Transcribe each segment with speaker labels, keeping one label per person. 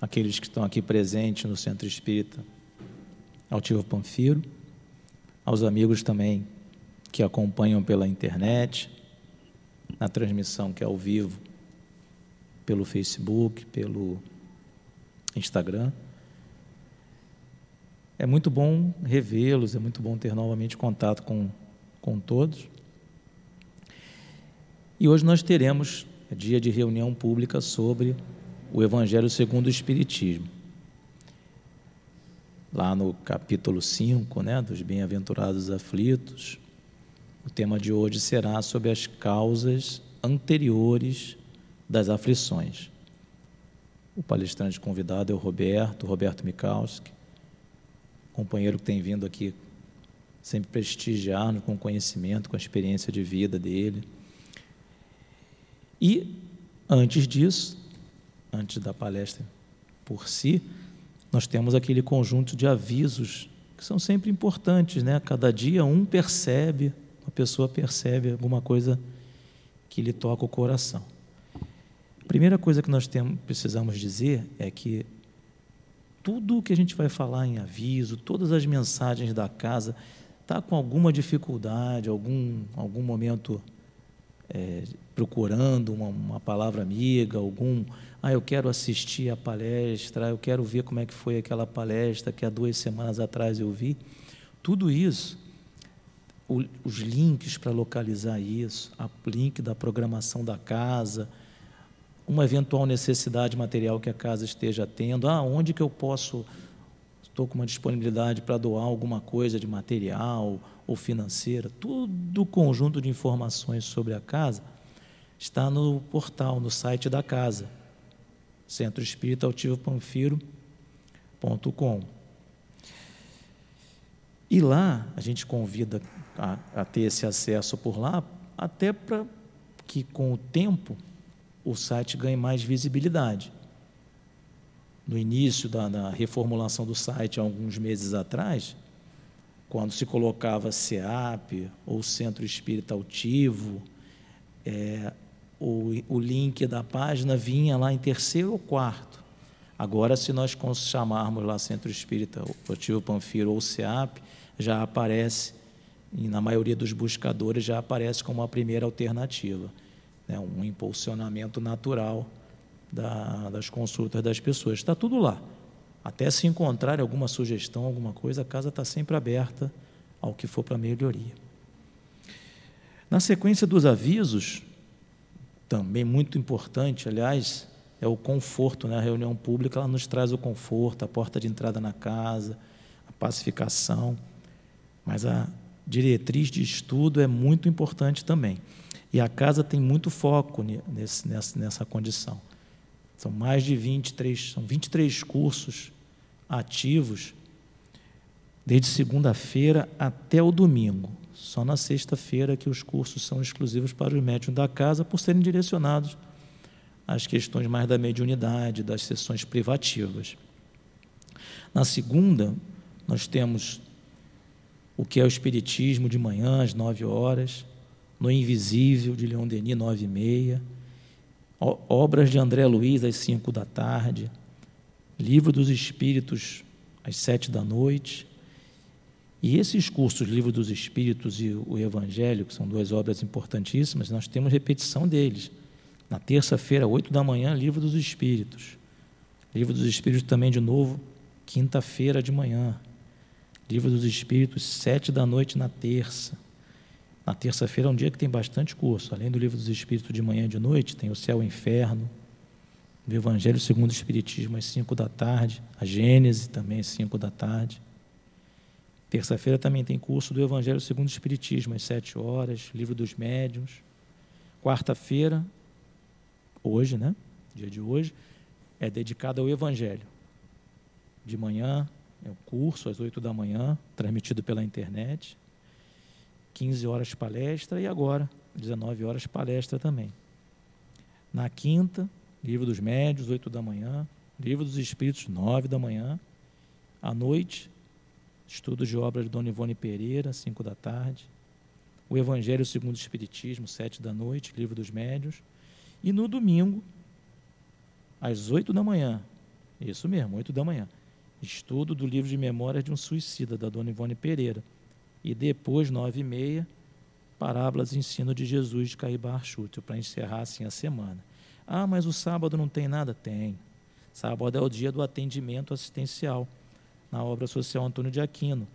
Speaker 1: aqueles que estão aqui presentes no Centro Espírita Altivo Panfiro, aos amigos também que acompanham pela internet, na transmissão que é ao vivo, pelo Facebook, pelo Instagram. É muito bom revê-los, é muito bom ter novamente contato com, com todos. E hoje nós teremos dia de reunião pública sobre o Evangelho segundo o Espiritismo. Lá no capítulo 5, né, dos Bem-aventurados aflitos, o tema de hoje será sobre as causas anteriores das aflições. O palestrante convidado é o Roberto, Roberto Mikalski, companheiro que tem vindo aqui sempre prestigiar com conhecimento, com a experiência de vida dele. E, antes disso, antes da palestra por si, nós temos aquele conjunto de avisos que são sempre importantes, né? Cada dia um percebe, uma pessoa percebe alguma coisa que lhe toca o coração. A primeira coisa que nós temos, precisamos dizer é que tudo o que a gente vai falar em aviso, todas as mensagens da casa, está com alguma dificuldade, algum, algum momento é, procurando uma, uma, palavra amiga, algum, ah, eu quero assistir a palestra, eu quero ver como é que foi aquela palestra que há duas semanas atrás eu vi. Tudo isso, o, os links para localizar isso, o link da programação da casa, uma eventual necessidade material que a casa esteja tendo, ah, onde que eu posso estou com uma disponibilidade para doar alguma coisa de material ou financeira, todo o conjunto de informações sobre a casa está no portal, no site da casa, Centro Espírita Altivo Panfiro.com. E lá a gente convida a, a ter esse acesso por lá, até para que com o tempo o site ganhe mais visibilidade no início da, da, reformulação do site, há alguns meses atrás, quando se colocava SEAP ou Centro Espírita Altivo, é, o, o link da página vinha lá em terceiro ou quarto. Agora, se nós chamarmos lá Centro Espírita Altivo Panfiro ou SEAP, já aparece, e na maioria dos buscadores já aparece como a primeira alternativa. Né, um impulsionamento natural da, das consultas das pessoas. Está tudo lá. Até se encontrar alguma sugestão, alguma coisa, a casa está sempre aberta ao que for para melhoria. Na sequência dos avisos, também muito importante, aliás, é o conforto, né? A reunião pública ela nos traz o conforto, a porta de entrada na casa, a pacificação, mas a diretriz de estudo é muito importante também. E a casa tem muito foco nesse, nessa, nessa condição. São mais de 23, são 23 cursos ativos desde segunda-feira até o domingo. Só na sexta-feira que os cursos são exclusivos para os médiums da casa, por serem direcionados às questões mais da mediunidade, das sessões privativas. Na segunda, nós temos o que é o Espiritismo de manhã, às nove horas, no Invisível, de Leon Denis, nove e meia, obras de André Luiz às cinco da tarde, Livro dos Espíritos às sete da noite. E esses cursos, Livro dos Espíritos e o Evangelho, que são duas obras importantíssimas, nós temos repetição deles. Na terça-feira, oito da manhã, Livro dos Espíritos. Livro dos Espíritos também, de novo, quinta-feira de manhã. Livro dos Espíritos, sete da noite na terça. Na terça-feira é um dia que tem bastante curso. Além do livro dos Espíritos de manhã e de noite, tem o Céu e o Inferno, o Evangelho segundo o Espiritismo às 5 da tarde, a Gênese também às 5 da tarde. Terça-feira também tem curso do Evangelho segundo o Espiritismo às 7 horas, livro dos médiuns. Quarta-feira, hoje, né? Dia de hoje, é dedicado ao Evangelho. De manhã é o curso às 8 da manhã, transmitido pela internet. 15 horas palestra e agora, 19 horas palestra também. Na quinta, Livro dos Médios, 8 da manhã. Livro dos Espíritos, 9 da manhã. À noite, estudo de obras de Dona Ivone Pereira, 5 da tarde. O Evangelho segundo o Espiritismo, 7 da noite, Livro dos Médios. E no domingo, às 8 da manhã, Isso mesmo, 8 da manhã. Estudo do livro de memórias de um suicida, da dona Ivone Pereira. E depois, nove e meia, parábolas e ensino de Jesus de Caibar Chútil, para encerrar assim a semana. Ah, mas o sábado não tem nada? Tem. Sábado é o dia do atendimento assistencial, na obra social Antônio de Aquino,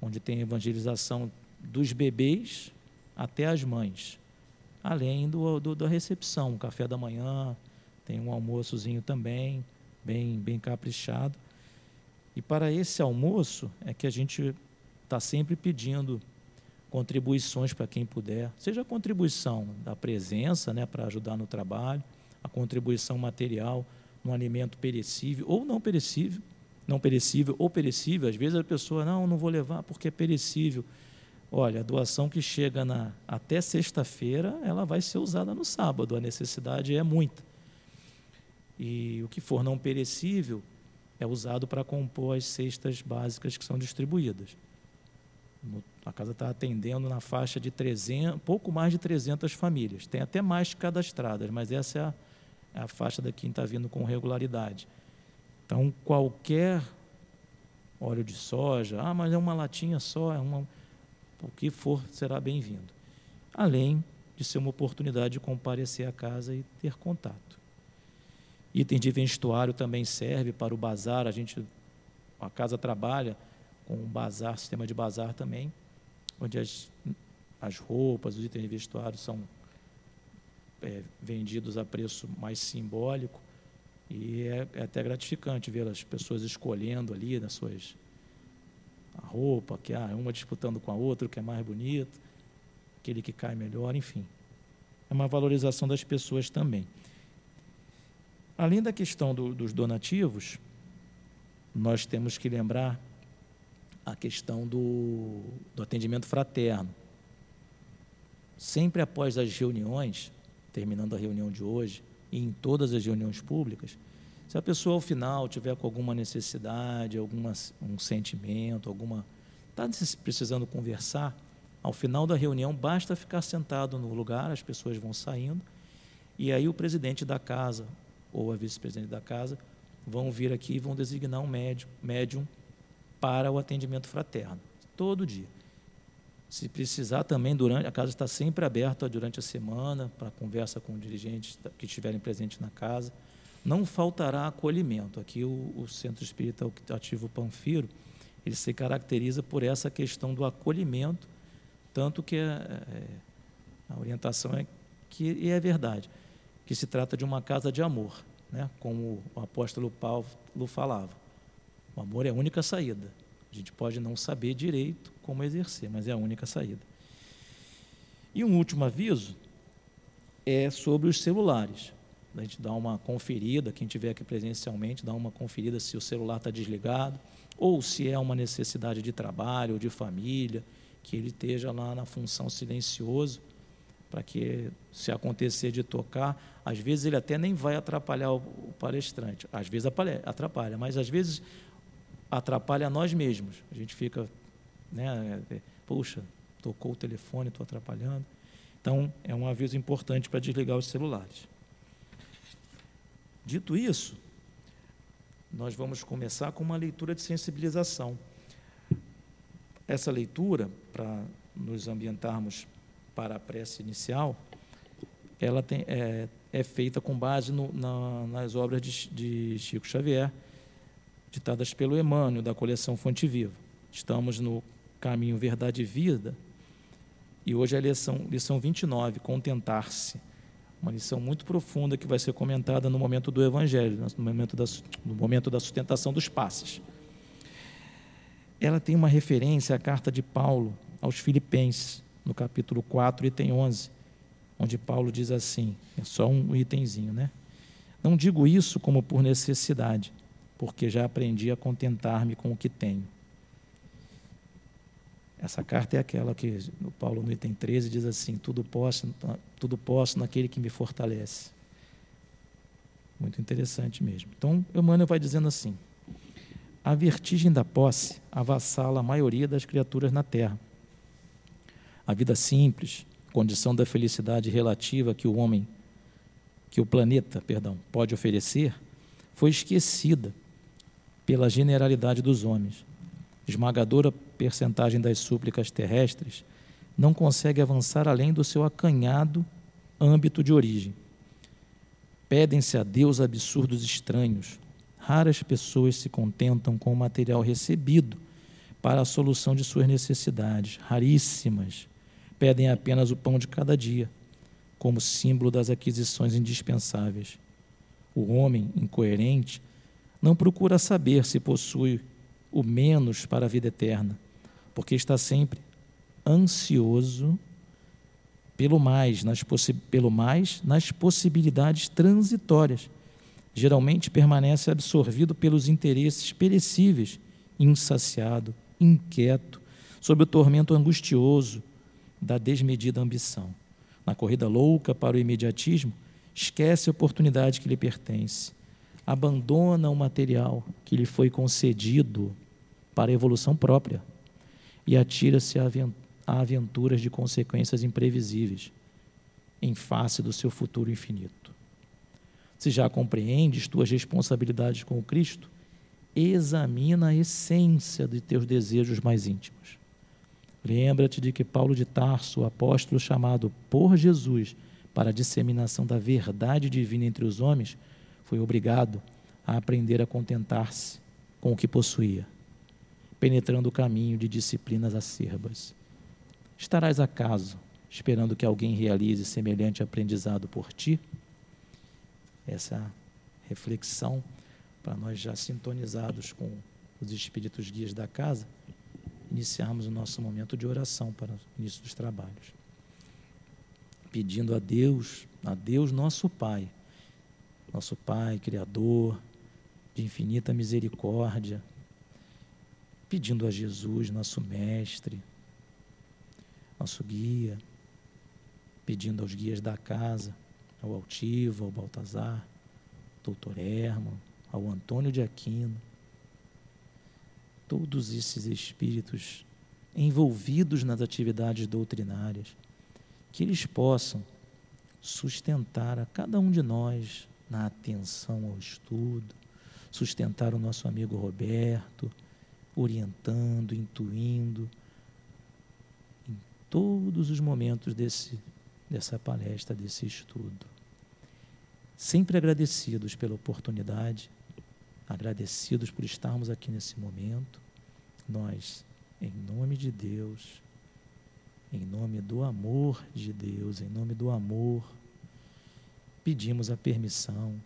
Speaker 1: onde tem evangelização dos bebês até as mães, além do, do, da recepção, o café da manhã, tem um almoçozinho também, bem, bem caprichado. E para esse almoço é que a gente está sempre pedindo contribuições para quem puder, seja a contribuição da presença, né, para ajudar no trabalho, a contribuição material no alimento perecível ou não perecível, não perecível ou perecível. Às vezes a pessoa não, não vou levar porque é perecível. Olha, a doação que chega na, até sexta-feira, ela vai ser usada no sábado. A necessidade é muita. E o que for não perecível é usado para compor as cestas básicas que são distribuídas. A casa está atendendo na faixa de 300, pouco mais de 300 famílias. Tem até mais cadastradas, mas essa é a, é a faixa da quem está vindo com regularidade. Então, qualquer óleo de soja, ah, mas é uma latinha só, é uma, o que for será bem-vindo. Além de ser uma oportunidade de comparecer à casa e ter contato. Item de vestuário também serve para o bazar, a gente, a casa trabalha com um bazar, sistema de bazar também, onde as, as roupas, os itens de vestuário são é, vendidos a preço mais simbólico e é, é, até gratificante ver as pessoas escolhendo ali nas suas a roupa, que ah, uma disputando com a outra, o que é mais bonito, aquele que cai melhor, enfim. É uma valorização das pessoas também. Além da questão do, dos donativos, nós temos que lembrar a questão do, do atendimento fraterno. Sempre após as reuniões, terminando a reunião de hoje, em todas as reuniões públicas, se a pessoa ao final tiver com alguma necessidade, algum um sentimento, alguma está precisando conversar, ao final da reunião basta ficar sentado no lugar, as pessoas vão saindo e aí o presidente da casa ou a vice-presidente da casa vão vir aqui e vão designar um médium, médium para o atendimento fraterno, todo dia. Se precisar também, durante a casa está sempre aberta durante a semana para conversa com dirigentes que estiverem presentes na casa. Não faltará acolhimento. Aqui o, o Centro Espírita Ativo Panfiro, ele se caracteriza por essa questão do acolhimento, tanto que é, é, a orientação é que e é verdade, que se trata de uma casa de amor, né? Como o apóstolo Paulo falava. O amor é a única saída. A gente pode não saber direito como exercer, mas é a única saída. E um último aviso é sobre os celulares. A gente dá uma conferida, quem estiver aqui presencialmente, dá uma conferida se o celular está desligado, ou se é uma necessidade de trabalho ou de família, que ele esteja lá na função silencioso, para que, se acontecer de tocar, às vezes ele até nem vai atrapalhar o palestrante, às vezes atrapalha, mas às vezes atrapalha nós mesmos. A gente fica, né, é, puxa, tocou o telefone, estou atrapalhando. Então, é um aviso importante para desligar os celulares. Dito isso, nós vamos começar com uma leitura de sensibilização. Essa leitura, para nos ambientarmos para a prece inicial, ela tem, é, é feita com base no, na, nas obras de, de Chico Xavier, ditadas pelo Emmanuel, da coleção Fonte Viva. Estamos no caminho Verdade e Vida, e hoje é a lição, lição 29, Contentar-se. Uma lição muito profunda que vai ser comentada no momento do Evangelho, no momento da, no momento da sustentação dos passes. Ela tem uma referência à carta de Paulo aos Filipenses, no capítulo 4, item 11, onde Paulo diz assim: é só um itemzinho, né? Não digo isso como por necessidade, porque já aprendi a contentar-me com o que tenho. Essa carta é aquela que o Paulo no item 13 diz assim: tudo posso, tudo posso naquele que me fortalece. Muito interessante mesmo. Então, Emmanuel vai dizendo assim: a vertigem da posse avassala a maioria das criaturas na terra. A vida simples, condição da felicidade relativa que o homem, que o planeta, perdão, pode oferecer, foi esquecida pela generalidade dos homens. Esmagadora percentagem das súplicas terrestres não consegue avançar além do seu acanhado âmbito de origem. Pedem-se a Deus absurdos estranhos. Raras pessoas se contentam com o material recebido para a solução de suas necessidades. Raríssimas pedem apenas o pão de cada dia, como símbolo das aquisições indispensáveis. O homem incoerente não procura saber se possui o menos para a vida eterna, porque está sempre ansioso pelo mais, nas pelo mais nas possibilidades transitórias. Geralmente permanece absorvido pelos interesses perecíveis, insaciado, inquieto, sob o tormento angustioso da desmedida ambição. Na corrida louca para o imediatismo, esquece a oportunidade que lhe pertence, abandona o material que lhe foi concedido para a evolução própria e atira-se a aventuras de consequências imprevisíveis em face do seu futuro infinito. Se já compreendes tuas responsabilidades com o Cristo, examina a essência de teus desejos mais íntimos. Lembra-te de que Paulo de Tarso, apóstolo chamado por Jesus para a disseminação da verdade divina entre os homens, foi obrigado a aprender a contentar-se com o que possuía, penetrando o caminho de disciplinas acerbas. Estarás acaso esperando que alguém realize semelhante aprendizado por ti? Essa reflexão para nós já sintonizados com os espíritos guias da casa, iniciarmos o nosso momento de oração para o início dos trabalhos. Pedindo a Deus, a Deus nosso Pai, nosso Pai, Criador, de infinita misericórdia, pedindo a Jesus, nosso Mestre, nosso guia, pedindo aos guias da casa, ao Altivo, ao Baltazar, doutor Herman, ao Antônio de Aquino, todos esses espíritos envolvidos nas atividades doutrinárias, que eles possam sustentar a cada um de nós na atenção ao estudo, sustentar o nosso amigo Roberto, orientando, intuindo em todos os momentos desse, dessa palestra, desse estudo. Sempre agradecidos pela oportunidade, agradecidos por estarmos aqui nesse momento. Nós, em nome de Deus, em nome do amor de Deus, em nome do amor, pedimos a permissão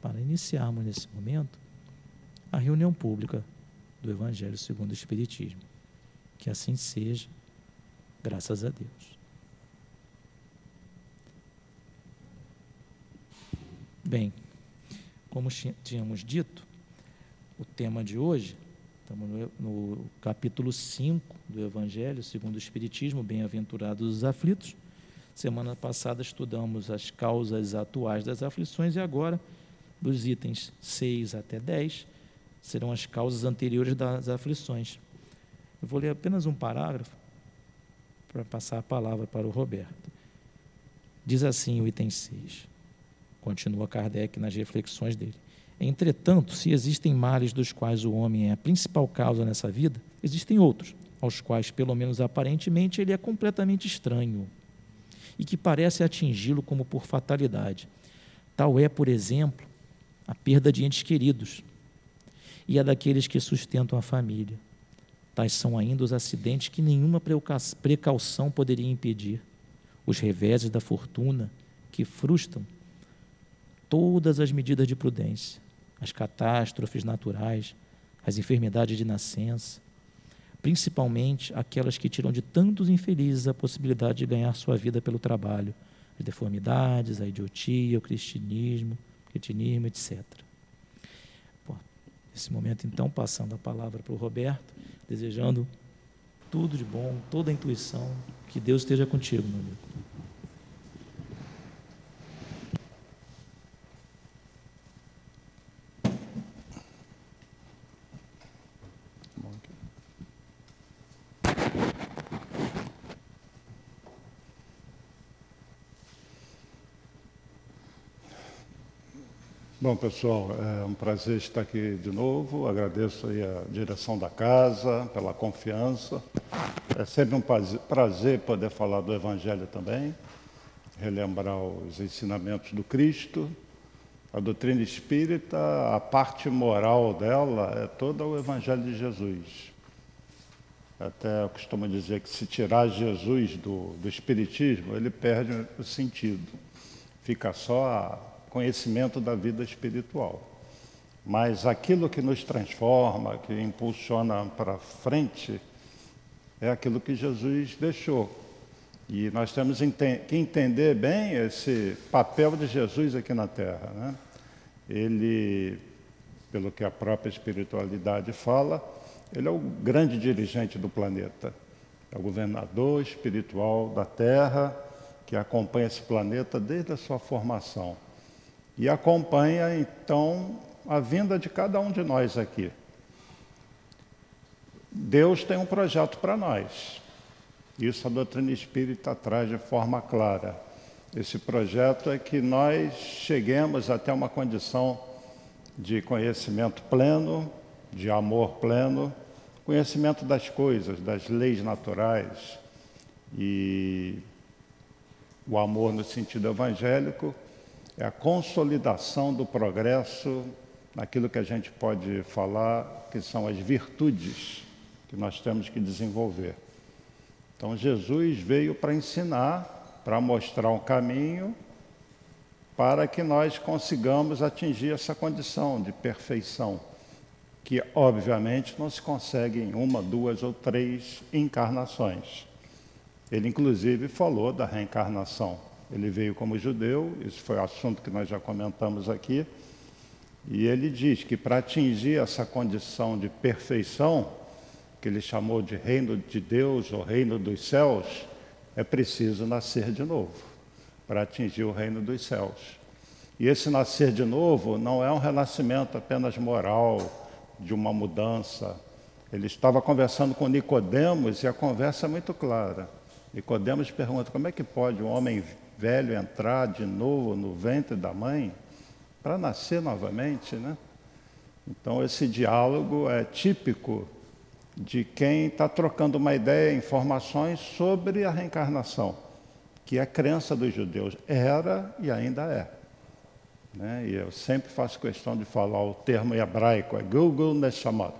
Speaker 1: para iniciarmos nesse momento a reunião pública do Evangelho segundo o Espiritismo. Que assim seja, graças a Deus. Bem, como tínhamos dito, o tema de hoje, estamos no, no capítulo 5 do Evangelho segundo o Espiritismo, Bem-aventurados os aflitos. Semana passada estudamos as causas atuais das aflições e agora, dos itens 6 até 10, serão as causas anteriores das aflições. Eu vou ler apenas um parágrafo para passar a palavra para o Roberto. Diz assim o item 6. Continua Kardec nas reflexões dele. Entretanto, se existem males dos quais o homem é a principal causa nessa vida, existem outros, aos quais, pelo menos aparentemente, ele é completamente estranho e que parece atingi-lo como por fatalidade. Tal é, por exemplo, a perda de entes queridos e a daqueles que sustentam a família. Tais são ainda os acidentes que nenhuma precaução poderia impedir, os reveses da fortuna que frustram todas as medidas de prudência, as catástrofes naturais, as enfermidades de nascença, principalmente aquelas que tiram de tantos infelizes a possibilidade de ganhar sua vida pelo trabalho, as deformidades, a idiotia, o cristianismo, o etc. Bom, nesse momento, então, passando a palavra para o Roberto, desejando tudo de bom, toda a intuição, que Deus esteja contigo, meu amigo.
Speaker 2: Bom, pessoal, é um prazer estar aqui de novo. Agradeço a direção da casa pela confiança. É sempre um prazer poder falar do Evangelho também, relembrar os ensinamentos do Cristo. A doutrina espírita, a parte moral dela é toda o Evangelho de Jesus. Até eu costumo dizer que se tirar Jesus do, do Espiritismo, ele perde o sentido. Fica só conhecimento da vida espiritual. Mas aquilo que nos transforma, que impulsiona para frente, é aquilo que Jesus deixou. E nós temos que entender bem esse papel de Jesus aqui na Terra. Né? Ele, pelo que a própria espiritualidade fala, ele é o grande dirigente do planeta. É o governador espiritual da Terra que acompanha esse planeta desde a sua formação e acompanha então a vinda de cada um de nós aqui. Deus tem um projeto para nós. Isso a doutrina espírita traz de forma clara. Esse projeto é que nós cheguemos até uma condição de conhecimento pleno, de amor pleno, conhecimento das coisas, das leis naturais e o amor no sentido evangélico é a consolidação do progresso naquilo que a gente pode falar que são as virtudes que nós temos que desenvolver. Então, Jesus veio para ensinar, para mostrar um caminho para que nós consigamos atingir essa condição de perfeição, que obviamente não se consegue em uma, duas ou três encarnações. Ele, inclusive, falou da reencarnação. Ele veio como judeu, isso foi assunto que nós já comentamos aqui, e ele diz que para atingir essa condição de perfeição, que ele chamou de reino de Deus ou reino dos céus, é preciso nascer de novo para atingir o reino dos céus. E esse nascer de novo não é um renascimento apenas moral, de uma mudança. Ele estava conversando com Nicodemos e a conversa é muito clara. Nicodemos pergunta: como é que pode um homem velho entrar de novo no ventre da mãe para nascer novamente, né? Então esse diálogo é típico de quem está trocando uma ideia, informações sobre a reencarnação, que é a crença dos judeus. Era e ainda é. Né? E eu sempre faço questão de falar o termo hebraico, é Google Neshamot,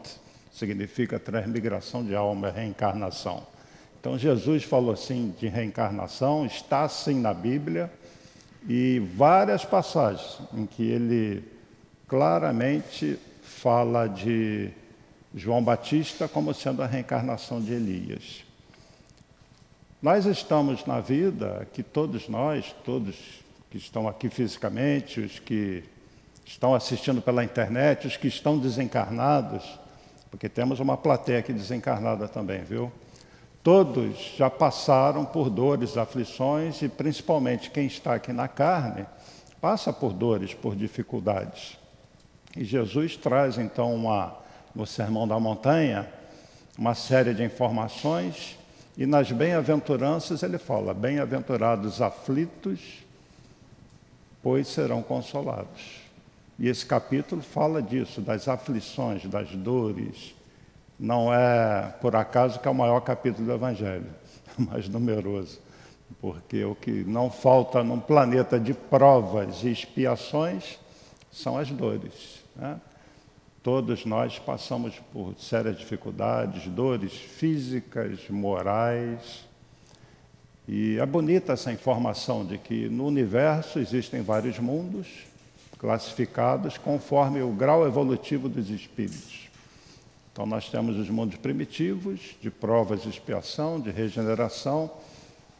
Speaker 2: significa transmigração de alma, reencarnação. Então Jesus falou assim de reencarnação, está assim na Bíblia, e várias passagens em que ele claramente fala de João Batista como sendo a reencarnação de Elias. Nós estamos na vida que todos nós, todos que estão aqui fisicamente, os que estão assistindo pela internet, os que estão desencarnados, porque temos uma plateia aqui desencarnada também, viu? Todos já passaram por dores, aflições e principalmente quem está aqui na carne passa por dores, por dificuldades. E Jesus traz então uma, no Sermão da Montanha uma série de informações e nas bem-aventuranças ele fala: bem-aventurados aflitos, pois serão consolados. E esse capítulo fala disso, das aflições, das dores, não é por acaso que é o maior capítulo do Evangelho, mais numeroso, porque o que não falta num planeta de provas e expiações são as dores. Né? Todos nós passamos por sérias dificuldades, dores físicas, morais. E é bonita essa informação de que no universo existem vários mundos classificados conforme o grau evolutivo dos espíritos. Então, nós temos os mundos primitivos, de provas de expiação, de regeneração,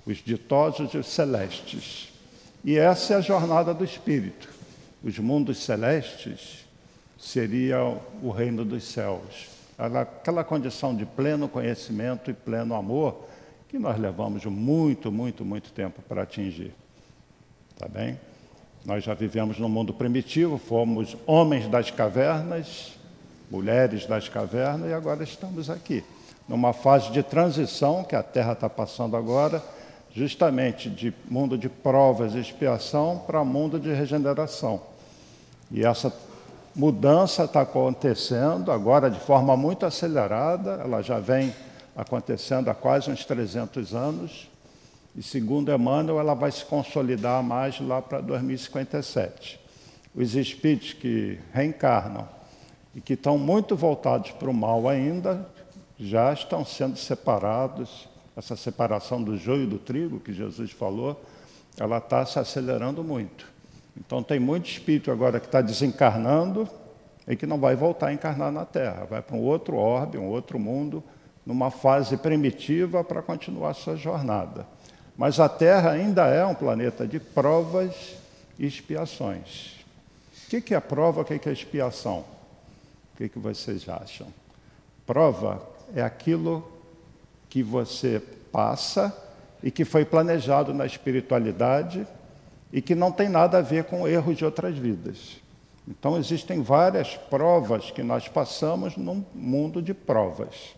Speaker 2: os ditosos e os celestes. E essa é a jornada do espírito. Os mundos celestes seriam o reino dos céus. Aquela condição de pleno conhecimento e pleno amor que nós levamos muito, muito, muito tempo para atingir. Tá bem? Nós já vivemos no mundo primitivo, fomos homens das cavernas, mulheres das cavernas, e agora estamos aqui, numa fase de transição que a Terra está passando agora, justamente de mundo de provas e expiação para mundo de regeneração. E essa mudança está acontecendo agora de forma muito acelerada, ela já vem acontecendo há quase uns 300 anos, e segundo Emmanuel, ela vai se consolidar mais lá para 2057. Os espíritos que reencarnam e que estão muito voltados para o mal ainda, já estão sendo separados. Essa separação do joio e do trigo que Jesus falou, ela está se acelerando muito. Então tem muito espírito agora que está desencarnando e que não vai voltar a encarnar na Terra, vai para um outro orbe, um outro mundo, numa fase primitiva para continuar a sua jornada. Mas a Terra ainda é um planeta de provas e expiações. O que é prova, o que é expiação? O que vocês acham? Prova é aquilo que você passa e que foi planejado na espiritualidade e que não tem nada a ver com erros de outras vidas. Então, existem várias provas que nós passamos num mundo de provas.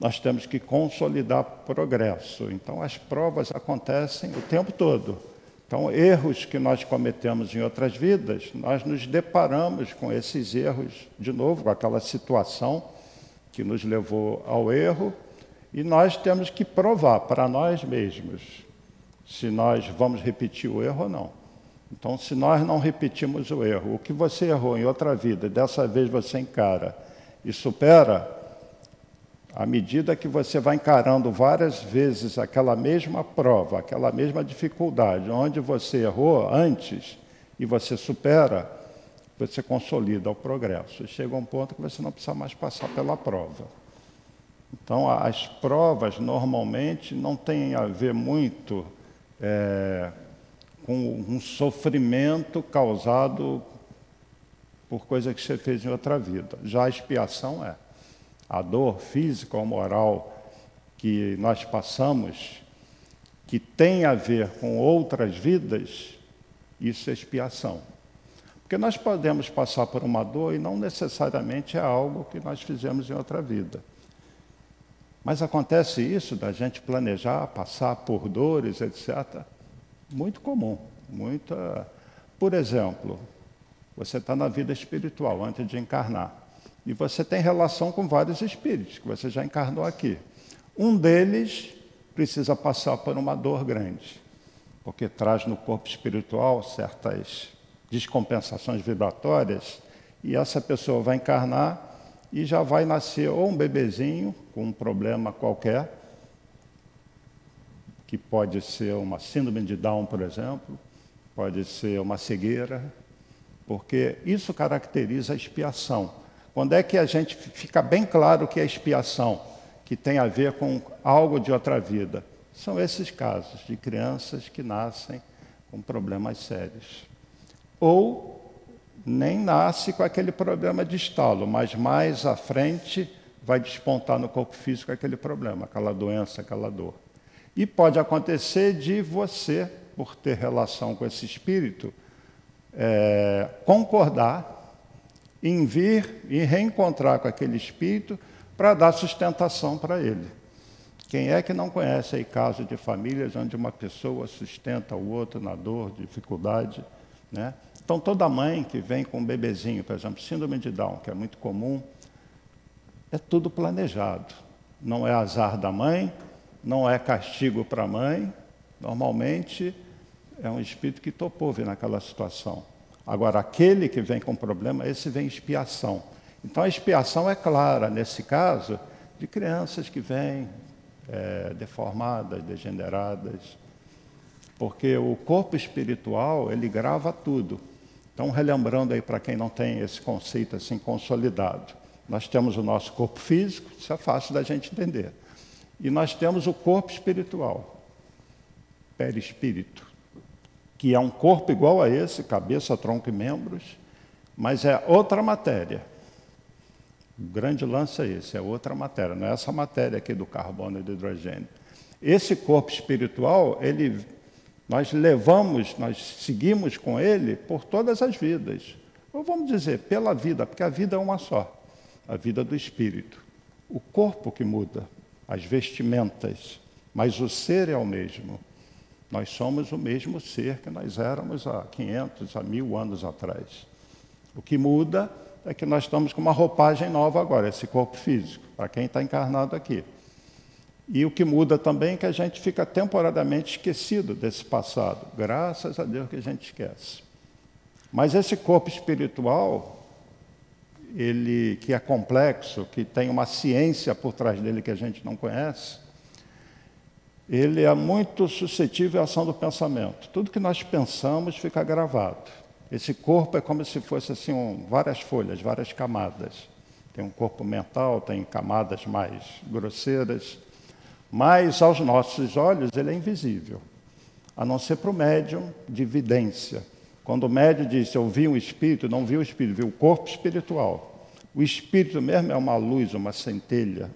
Speaker 2: Nós temos que consolidar progresso. Então, as provas acontecem o tempo todo. Então, erros que nós cometemos em outras vidas, nós nos deparamos com esses erros de novo, com aquela situação que nos levou ao erro, e nós temos que provar para nós mesmos se nós vamos repetir o erro ou não. Então, se nós não repetimos o erro, o que você errou em outra vida, dessa vez você encara e supera, à medida que você vai encarando várias vezes aquela mesma prova, aquela mesma dificuldade, onde você errou antes e você supera, você consolida o progresso. Chega um ponto que você não precisa mais passar pela prova. Então, as provas normalmente não têm a ver muito é, com um sofrimento causado por coisa que você fez em outra vida. Já a expiação é. A dor física ou moral que nós passamos, que tem a ver com outras vidas, isso é expiação. Porque nós podemos passar por uma dor e não necessariamente é algo que nós fizemos em outra vida. Mas acontece isso da gente planejar, passar por dores, etc. Muito comum. Muita. Por exemplo, você está na vida espiritual antes de encarnar. E você tem relação com vários espíritos que você já encarnou aqui. Um deles precisa passar por uma dor grande, porque traz no corpo espiritual certas descompensações vibratórias, e essa pessoa vai encarnar e já vai nascer ou um bebezinho com um problema qualquer, que pode ser uma síndrome de Down, por exemplo, pode ser uma cegueira, porque isso caracteriza a expiação. Quando é que a gente fica bem claro que é expiação, que tem a ver com algo de outra vida? São esses casos de crianças que nascem com problemas sérios ou nem nasce com aquele problema de estalo, mas mais à frente vai despontar no corpo físico aquele problema, aquela doença, aquela dor. E pode acontecer de você, por ter relação com esse espírito, é, concordar em vir e reencontrar com aquele espírito para dar sustentação para ele. Quem é que não conhece aí casos de famílias onde uma pessoa sustenta o outro na dor, dificuldade, né? Então, toda mãe que vem com um bebezinho, por exemplo, síndrome de Down, que é muito comum, é tudo planejado. Não é azar da mãe, não é castigo para a mãe, normalmente é um espírito que topou vir naquela situação. Agora, aquele que vem com problema, esse vem expiação. Então, a expiação é clara, nesse caso, de crianças que vêm é, deformadas, degeneradas, porque o corpo espiritual, ele grava tudo. Então, relembrando aí para quem não tem esse conceito assim consolidado, nós temos o nosso corpo físico, isso é fácil da gente entender. E nós temos o corpo espiritual, perispírito, que é um corpo igual a esse, cabeça, tronco e membros, mas é outra matéria. O grande lance é esse, é outra matéria, não é essa matéria aqui do carbono e do hidrogênio. Esse corpo espiritual, ele nós levamos, nós seguimos com ele por todas as vidas. Ou vamos dizer, pela vida, porque a vida é uma só a vida do espírito. O corpo que muda, as vestimentas, mas o ser é o mesmo. Nós somos o mesmo ser que nós éramos há 500, há mil anos atrás. O que muda é que nós estamos com uma roupagem nova agora, esse corpo físico, para quem está encarnado aqui. E o que muda também é que a gente fica temporariamente esquecido desse passado. Graças a Deus que a gente esquece. Mas esse corpo espiritual, ele que é complexo, que tem uma ciência por trás dele que a gente não conhece, ele é muito suscetível à ação do pensamento. Tudo que nós pensamos fica gravado. Esse corpo é como se fosse assim um, várias folhas, várias camadas. Tem um corpo mental, tem camadas mais grosseiras, mas aos nossos olhos ele é invisível, a não ser para o médium de evidência. Quando o médium diz, eu vi um espírito, não vi o espírito, vi o corpo espiritual. O espírito mesmo é uma luz, uma centelha,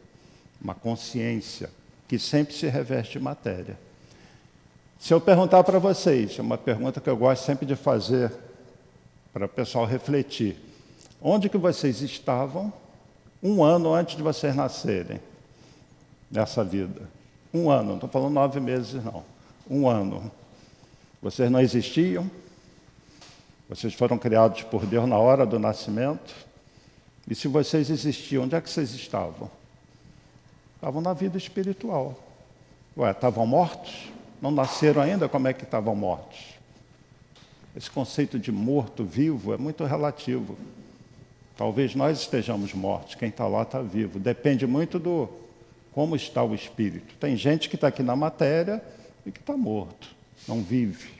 Speaker 2: uma consciência que sempre se reveste de matéria. Se eu perguntar para vocês, é uma pergunta que eu gosto sempre de fazer para o pessoal refletir. Onde que vocês estavam um ano antes de vocês nascerem? nessa vida. Um ano, não estou falando nove meses, não. Um ano. Vocês não existiam, vocês foram criados por Deus na hora do nascimento. E se vocês existiam, onde é que vocês estavam? Estavam na vida espiritual. Ué, estavam mortos? Não nasceram ainda? Como é que estavam mortos? Esse conceito de morto, vivo, é muito relativo. Talvez nós estejamos mortos, quem está lá está vivo. Depende muito do, como está o espírito. Tem gente que está aqui na matéria e que está morto, não vive.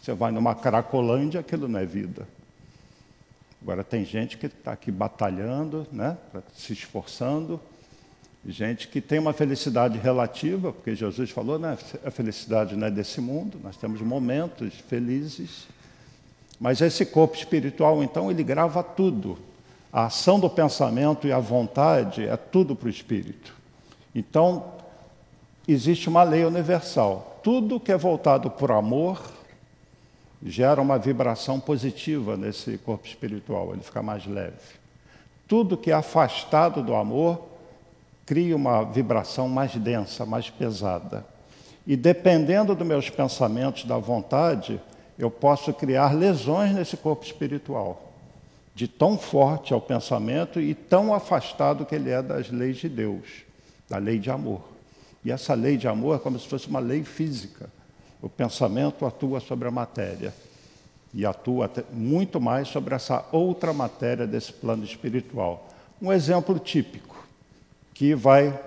Speaker 2: Você vai numa cracolândia, aquilo não é vida. Agora tem gente que está aqui batalhando, né, se esforçando, gente que tem uma felicidade relativa, porque Jesus falou, né, a felicidade não é desse mundo, nós temos momentos felizes, mas esse corpo espiritual, então, ele grava tudo. A ação do pensamento e a vontade é tudo para o espírito. Então, existe uma lei universal. Tudo que é voltado por amor gera uma vibração positiva nesse corpo espiritual, ele fica mais leve. Tudo que é afastado do amor cria uma vibração mais densa, mais pesada. E dependendo dos meus pensamentos, da vontade, eu posso criar lesões nesse corpo espiritual. De tão forte é o pensamento e tão afastado que ele é das leis de Deus da lei de amor. E essa lei de amor é como se fosse uma lei física. O pensamento atua sobre a matéria e atua muito mais sobre essa outra matéria desse plano espiritual. Um exemplo típico, que vai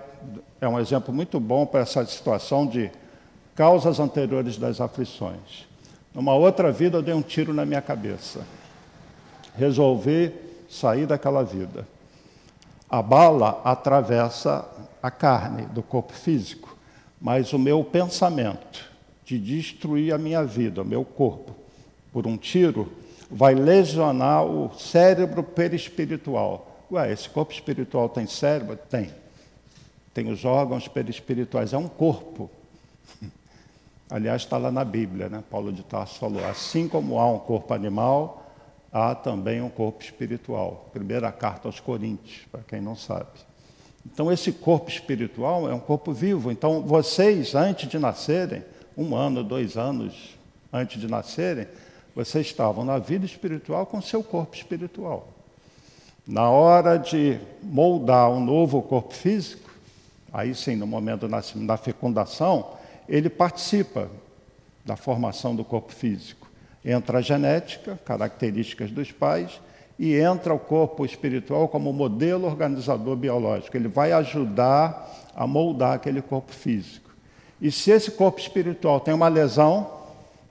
Speaker 2: é um exemplo muito bom para essa situação de causas anteriores das aflições. Numa outra vida eu dei um tiro na minha cabeça. Resolvi sair daquela vida. A bala atravessa a carne do corpo físico, mas o meu pensamento de destruir a minha vida, o meu corpo, por um tiro, vai lesionar o cérebro perispiritual. Ué, esse corpo espiritual tem cérebro? Tem. Tem os órgãos perispirituais, é um corpo. Aliás, está lá na Bíblia, né? Paulo de Tarso falou: assim como há um corpo animal, há também um corpo espiritual. Primeira carta aos Coríntios, para quem não sabe. Então, esse corpo espiritual é um corpo vivo. Então, vocês, antes de nascerem, um ano, dois anos antes de nascerem, vocês estavam na vida espiritual com seu corpo espiritual. Na hora de moldar um novo corpo físico, aí sim, no momento da fecundação, ele participa da formação do corpo físico. Entra a genética, características dos pais, e entra o corpo espiritual como modelo organizador biológico. Ele vai ajudar a moldar aquele corpo físico. E se esse corpo espiritual tem uma lesão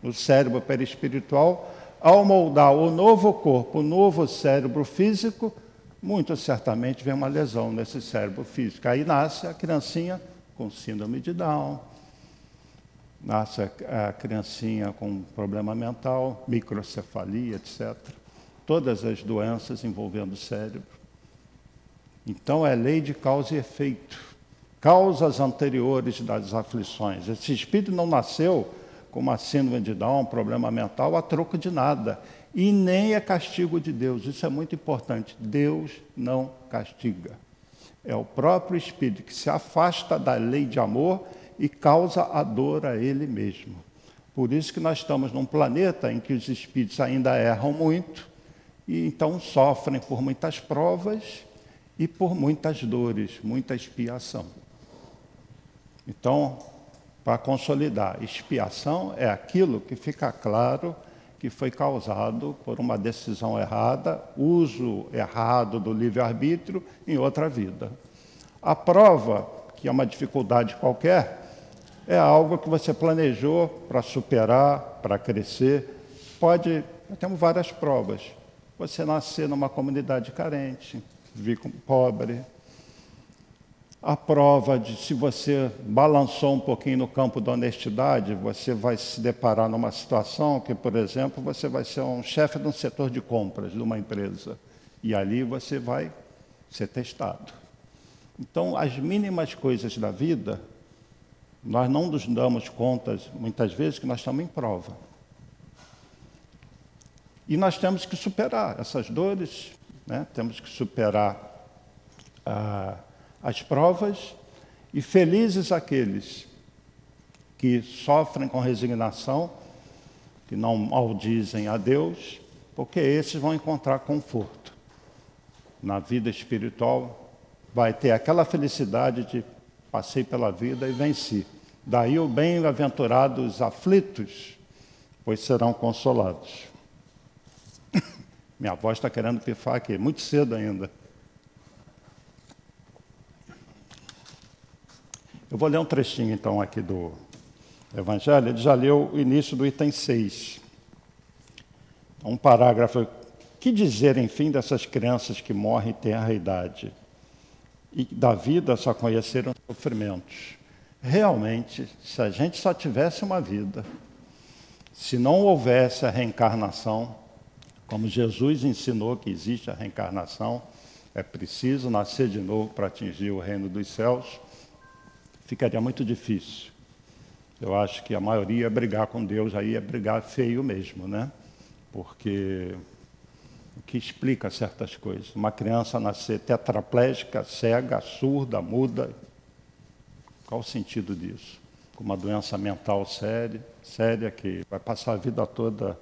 Speaker 2: no cérebro perispiritual, ao moldar o novo corpo, o novo cérebro físico, muito certamente vem uma lesão nesse cérebro físico. Aí nasce a criancinha com síndrome de Down, nasce a criancinha com problema mental, microcefalia, etc todas as doenças envolvendo o cérebro. Então é lei de causa e efeito. Causas anteriores das aflições. Esse espírito não nasceu com uma síndrome de Down, um problema mental, a troco de nada. E nem é castigo de Deus. Isso é muito importante. Deus não castiga. É o próprio espírito que se afasta da lei de amor e causa a dor a ele mesmo. Por isso que nós estamos num planeta em que os espíritos ainda erram muito e então sofrem por muitas provas e por muitas dores, muita expiação. Então, para consolidar, expiação é aquilo que fica claro que foi causado por uma decisão errada, uso errado do livre-arbítrio em outra vida. A prova, que é uma dificuldade qualquer, é algo que você planejou para superar, para crescer. Pode, temos várias provas. Você nascer numa comunidade carente, vir pobre, a prova de se você balançou um pouquinho no campo da honestidade, você vai se deparar numa situação que, por exemplo, você vai ser um chefe de um setor de compras de uma empresa. E ali você vai ser testado. Então, as mínimas coisas da vida, nós não nos damos conta, muitas vezes, que nós estamos em prova. E nós temos que superar essas dores, né? temos que superar ah, as provas, e felizes aqueles que sofrem com resignação, que não maldizem a Deus, porque esses vão encontrar conforto. Na vida espiritual, vai ter aquela felicidade de passei pela vida e venci. Daí o bem-aventurados aflitos, pois serão consolados. Minha voz está querendo pifar aqui, muito cedo ainda. Eu vou ler um trechinho então aqui do Evangelho. Ele já leu o início do item 6. Um parágrafo. Que dizer, enfim, dessas crianças que morrem em tenra idade e da vida só conheceram sofrimentos? Realmente, se a gente só tivesse uma vida, se não houvesse a reencarnação, como Jesus ensinou que existe a reencarnação, é preciso nascer de novo para atingir o reino dos céus ficaria muito difícil. Eu acho que a maioria brigar com Deus aí é brigar feio mesmo, né? Porque o que explica certas coisas. Uma criança nascer tetraplégica, cega, surda, muda. Qual o sentido disso? Com uma doença mental séria, séria que vai passar a vida toda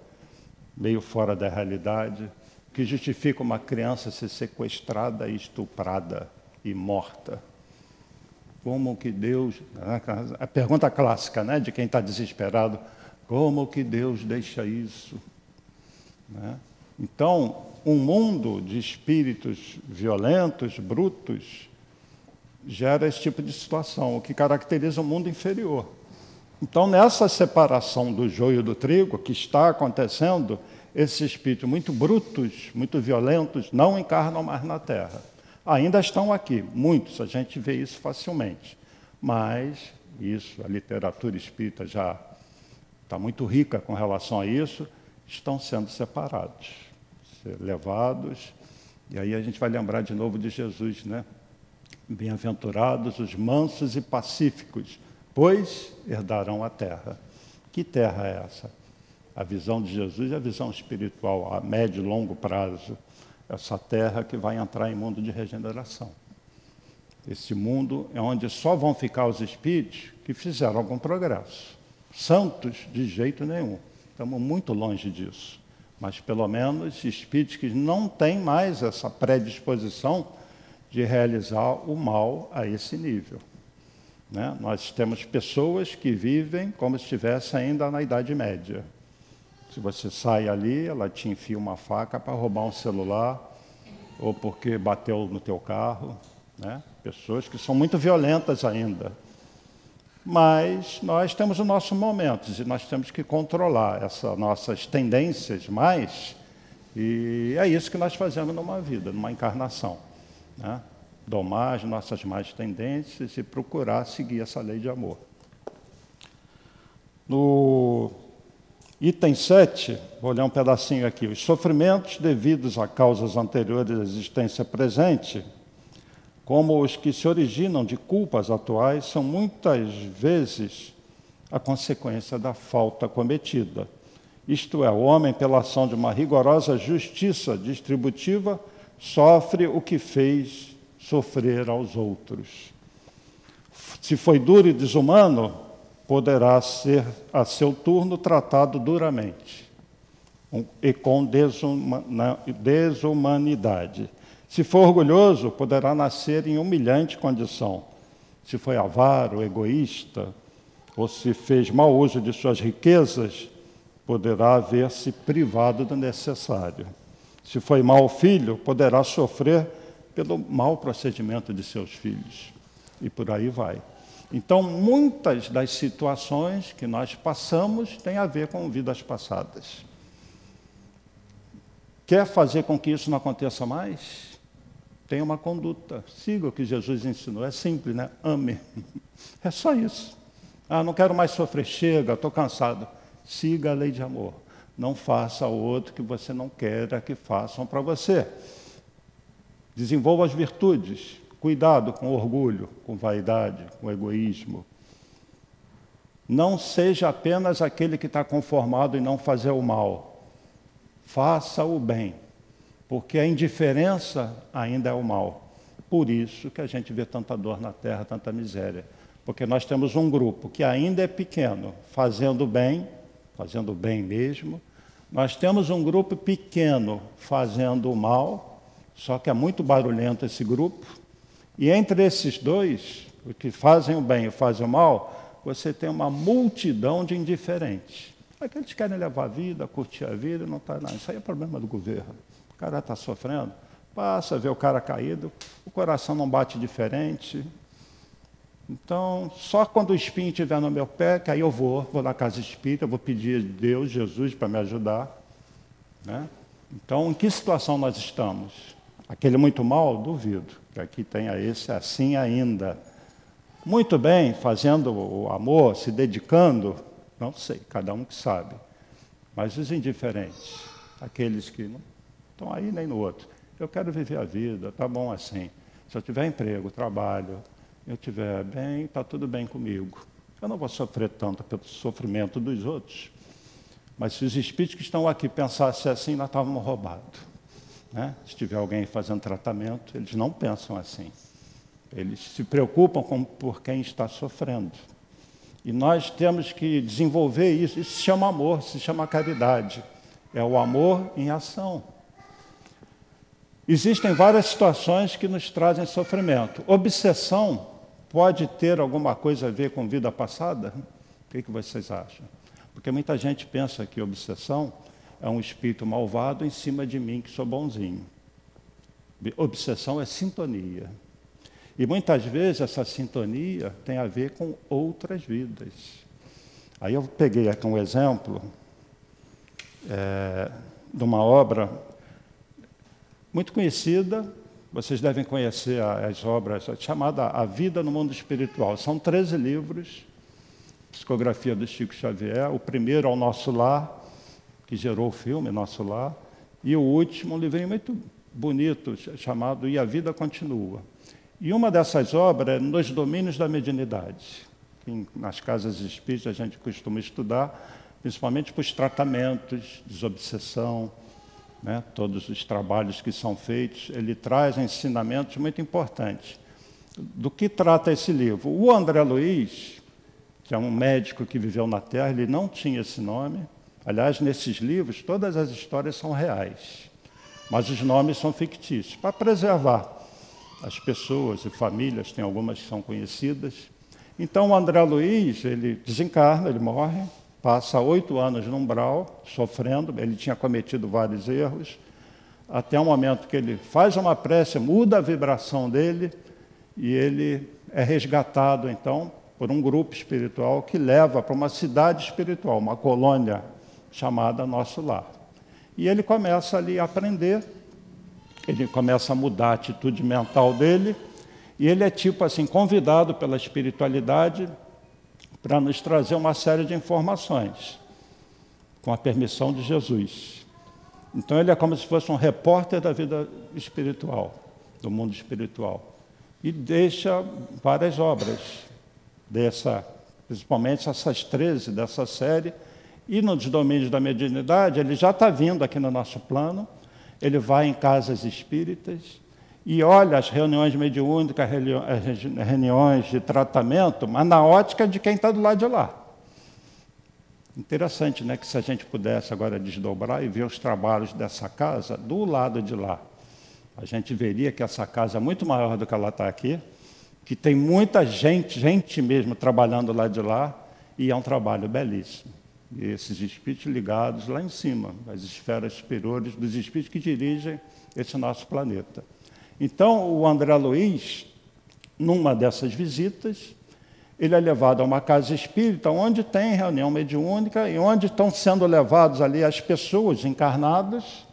Speaker 2: meio fora da realidade, que justifica uma criança ser sequestrada estuprada e morta. Como que Deus. A pergunta clássica né, de quem está desesperado: como que Deus deixa isso? Né? Então, um mundo de espíritos violentos, brutos, gera esse tipo de situação, o que caracteriza o mundo inferior. Então, nessa separação do joio do trigo que está acontecendo, esses espíritos muito brutos, muito violentos, não encarnam mais na Terra. Ainda estão aqui, muitos, a gente vê isso facilmente. Mas isso, a literatura espírita já está muito rica com relação a isso, estão sendo separados, levados. E aí a gente vai lembrar de novo de Jesus, né? Bem-aventurados os mansos e pacíficos, pois herdarão a terra. Que terra é essa? A visão de Jesus é a visão espiritual a médio e longo prazo essa terra que vai entrar em mundo de regeneração. Esse mundo é onde só vão ficar os espíritos que fizeram algum progresso. Santos, de jeito nenhum. Estamos muito longe disso. Mas, pelo menos, espíritos que não têm mais essa predisposição de realizar o mal a esse nível. Né? Nós temos pessoas que vivem como se estivesse ainda na Idade Média. Se você sai ali, ela te enfia uma faca para roubar um celular ou porque bateu no teu carro, né? Pessoas que são muito violentas ainda. Mas nós temos os nossos momentos e nós temos que controlar essas nossas tendências mais, e é isso que nós fazemos numa vida, numa encarnação. Né? Domar as nossas más tendências e procurar seguir essa lei de amor. No Item 7, vou olhar um pedacinho aqui. Os sofrimentos devidos a causas anteriores à existência presente, como os que se originam de culpas atuais, são muitas vezes a consequência da falta cometida. Isto é, o homem, pela ação de uma rigorosa justiça distributiva, sofre o que fez sofrer aos outros. Se foi duro e desumano, poderá ser, a seu turno, tratado duramente e com desumanidade. Se for orgulhoso, poderá nascer em humilhante condição. Se foi avaro, egoísta, ou se fez mau uso de suas riquezas, poderá ver-se privado do necessário. Se foi mau filho, poderá sofrer pelo mau procedimento de seus filhos. E por aí vai. Então, muitas das situações que nós passamos têm a ver com vidas passadas. Quer fazer com que isso não aconteça mais? Tenha uma conduta. Siga o que Jesus ensinou. É simples, né? Ame. É só isso. Ah, não quero mais sofrer. Chega, estou cansado. Siga a lei de amor. Não faça ao outro que você não queira que façam para você. Desenvolva as virtudes. Cuidado com orgulho, com vaidade, com egoísmo. Não seja apenas aquele que está conformado em não fazer o mal. Faça o bem, porque a indiferença ainda é o mal. Por isso que a gente vê tanta dor na terra, tanta miséria. Porque nós temos um grupo que ainda é pequeno, fazendo bem, fazendo bem mesmo. Nós temos um grupo pequeno fazendo mal, só que é muito barulhento esse grupo e entre esses dois, os que fazem o bem e fazem o mal, você tem uma multidão de indiferentes. Aqueles que querem levar a vida, curtir a vida, não está. Não, isso aí é problema do governo. O cara está sofrendo, passa, vê o cara caído, o coração não bate diferente. Então, só quando o espinho estiver no meu pé, que aí eu vou, vou na casa espírita, vou pedir a Deus, Jesus, para me ajudar. Né? Então, em que situação nós estamos? Aquele muito mal? Duvido que aqui tenha esse assim ainda. Muito bem, fazendo o amor, se dedicando, não sei, cada um que sabe. Mas os indiferentes, aqueles que não estão aí nem no outro. Eu quero viver a vida, tá bom assim. Se eu tiver emprego, trabalho, eu tiver bem, está tudo bem comigo. Eu não vou sofrer tanto pelo sofrimento dos outros. Mas se os espíritos que estão aqui pensassem assim, nós estávamos roubados. Né? Se tiver alguém fazendo tratamento, eles não pensam assim. Eles se preocupam com, por quem está sofrendo. E nós temos que desenvolver isso. Isso se chama amor, se chama caridade. É o amor em ação. Existem várias situações que nos trazem sofrimento. Obsessão pode ter alguma coisa a ver com vida passada? O que, que vocês acham? Porque muita gente pensa que obsessão é um espírito malvado em cima de mim que sou bonzinho. Obsessão é sintonia. E muitas vezes essa sintonia tem a ver com outras vidas. Aí eu peguei aqui um exemplo é, de uma obra muito conhecida, vocês devem conhecer as obras, chamada A Vida no Mundo Espiritual. São 13 livros, psicografia do Chico Xavier. O primeiro, Ao Nosso Lar, que gerou o filme Nosso Lar, e o último, um livrinho muito bonito, chamado E a Vida Continua. E uma dessas obras é Nos Domínios da Mediunidade, que nas casas espíritas a gente costuma estudar, principalmente para os tratamentos, desobsessão, né, todos os trabalhos que são feitos, ele traz ensinamentos muito importantes. Do que trata esse livro? O André Luiz, que é um médico que viveu na Terra, ele não tinha esse nome, Aliás, nesses livros, todas as histórias são reais, mas os nomes são fictícios, para preservar as pessoas e famílias, tem algumas que são conhecidas. Então, o André Luiz, ele desencarna, ele morre, passa oito anos no umbral, sofrendo, ele tinha cometido vários erros, até o momento que ele faz uma prece, muda a vibração dele, e ele é resgatado, então, por um grupo espiritual que leva para uma cidade espiritual, uma colônia chamada Nosso Lar. E ele começa ali a aprender, ele começa a mudar a atitude mental dele, e ele é tipo assim, convidado pela espiritualidade para nos trazer uma série de informações, com a permissão de Jesus. Então ele é como se fosse um repórter da vida espiritual, do mundo espiritual. E deixa várias obras dessa, principalmente essas 13 dessa série, e nos domínios da mediunidade, ele já está vindo aqui no nosso plano, ele vai em casas espíritas e olha as reuniões mediúnicas, as reuniões de tratamento, mas na ótica de quem está do lado de lá. Interessante, né, que se a gente pudesse agora desdobrar e ver os trabalhos dessa casa do lado de lá, a gente veria que essa casa é muito maior do que ela está aqui, que tem muita gente, gente mesmo trabalhando lá de lá, e é um trabalho belíssimo. Esses espíritos ligados lá em cima, as esferas superiores dos espíritos que dirigem esse nosso planeta. Então, o André Luiz, numa dessas visitas, ele é levado a uma casa espírita onde tem reunião mediúnica e onde estão sendo levados ali as pessoas encarnadas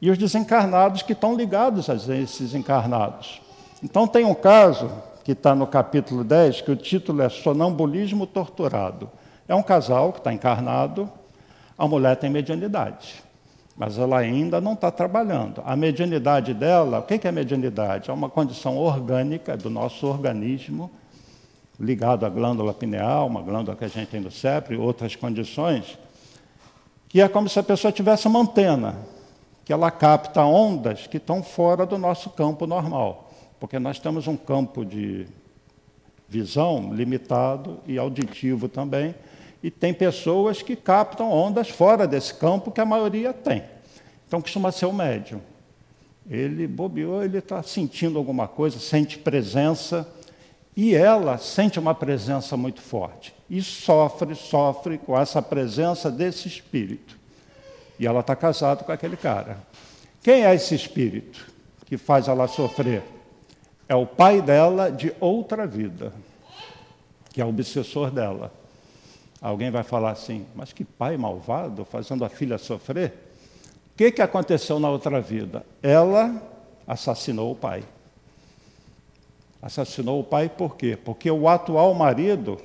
Speaker 2: e os desencarnados que estão ligados a esses encarnados. Então, tem um caso que está no capítulo 10, que o título é Sonambulismo Torturado. É um casal que está encarnado, a mulher tem medianidade mas ela ainda não está trabalhando. A medianidade dela, o que é medianidade? É uma condição orgânica do nosso organismo, ligado à glândula pineal, uma glândula que a gente tem no cérebro, e outras condições, que é como se a pessoa tivesse uma antena, que ela capta ondas que estão fora do nosso campo normal, porque nós temos um campo de visão limitado e auditivo também, e tem pessoas que captam ondas fora desse campo que a maioria tem. Então costuma ser o médium. Ele bobeou, ele está sentindo alguma coisa, sente presença, e ela sente uma presença muito forte. E sofre, sofre com essa presença desse espírito. E ela está casada com aquele cara. Quem é esse espírito que faz ela sofrer? É o pai dela de outra vida, que é o obsessor dela. Alguém vai falar assim, mas que pai malvado fazendo a filha sofrer? O que, que aconteceu na outra vida? Ela assassinou o pai. Assassinou o pai por quê? Porque o atual marido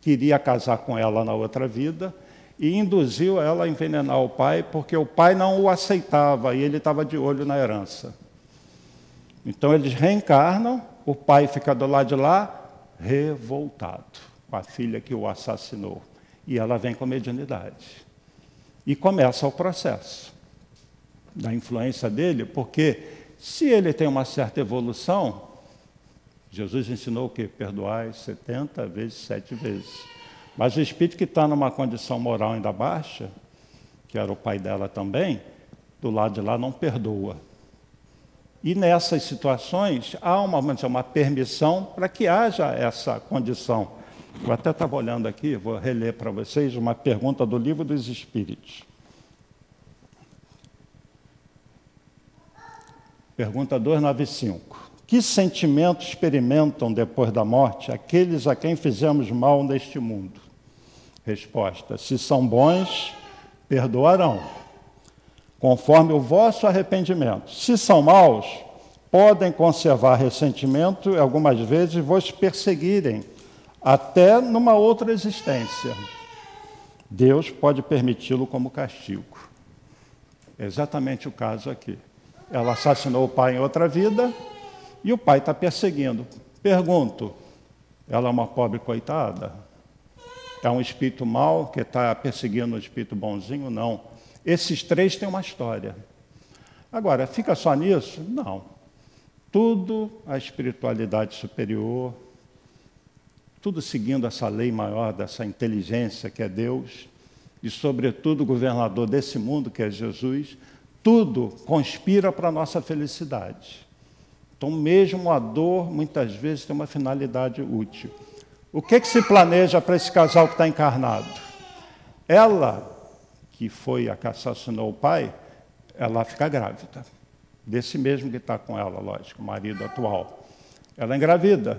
Speaker 2: queria casar com ela na outra vida e induziu ela a envenenar o pai porque o pai não o aceitava e ele estava de olho na herança. Então eles reencarnam, o pai fica do lado de lá revoltado com a filha que o assassinou. E ela vem com mediunidade. E começa o processo da influência dele, porque se ele tem uma certa evolução, Jesus ensinou o quê? Perdoai 70 vezes, sete vezes. Mas o espírito que está numa condição moral ainda baixa, que era o pai dela também, do lado de lá não perdoa. E nessas situações há uma, uma permissão para que haja essa condição eu até estava olhando aqui, vou reler para vocês uma pergunta do Livro dos Espíritos. Pergunta 295. Que sentimento experimentam depois da morte aqueles a quem fizemos mal neste mundo? Resposta: Se são bons, perdoarão, conforme o vosso arrependimento. Se são maus, podem conservar ressentimento e algumas vezes vos perseguirem até numa outra existência. Deus pode permiti-lo como castigo. É exatamente o caso aqui. Ela assassinou o pai em outra vida e o pai está perseguindo. Pergunto: ela é uma pobre coitada? É um espírito mau que está perseguindo um espírito bonzinho? Não. Esses três têm uma história. Agora, fica só nisso? Não. Tudo a espiritualidade superior, tudo seguindo essa lei maior dessa inteligência que é Deus, e, sobretudo, o governador desse mundo, que é Jesus, tudo conspira para a nossa felicidade. Então, mesmo a dor, muitas vezes, tem uma finalidade útil. O que, que se planeja para esse casal que está encarnado? Ela, que foi a que assassinou o pai, ela fica grávida. Desse mesmo que está com ela, lógico, o marido atual. Ela é engravida.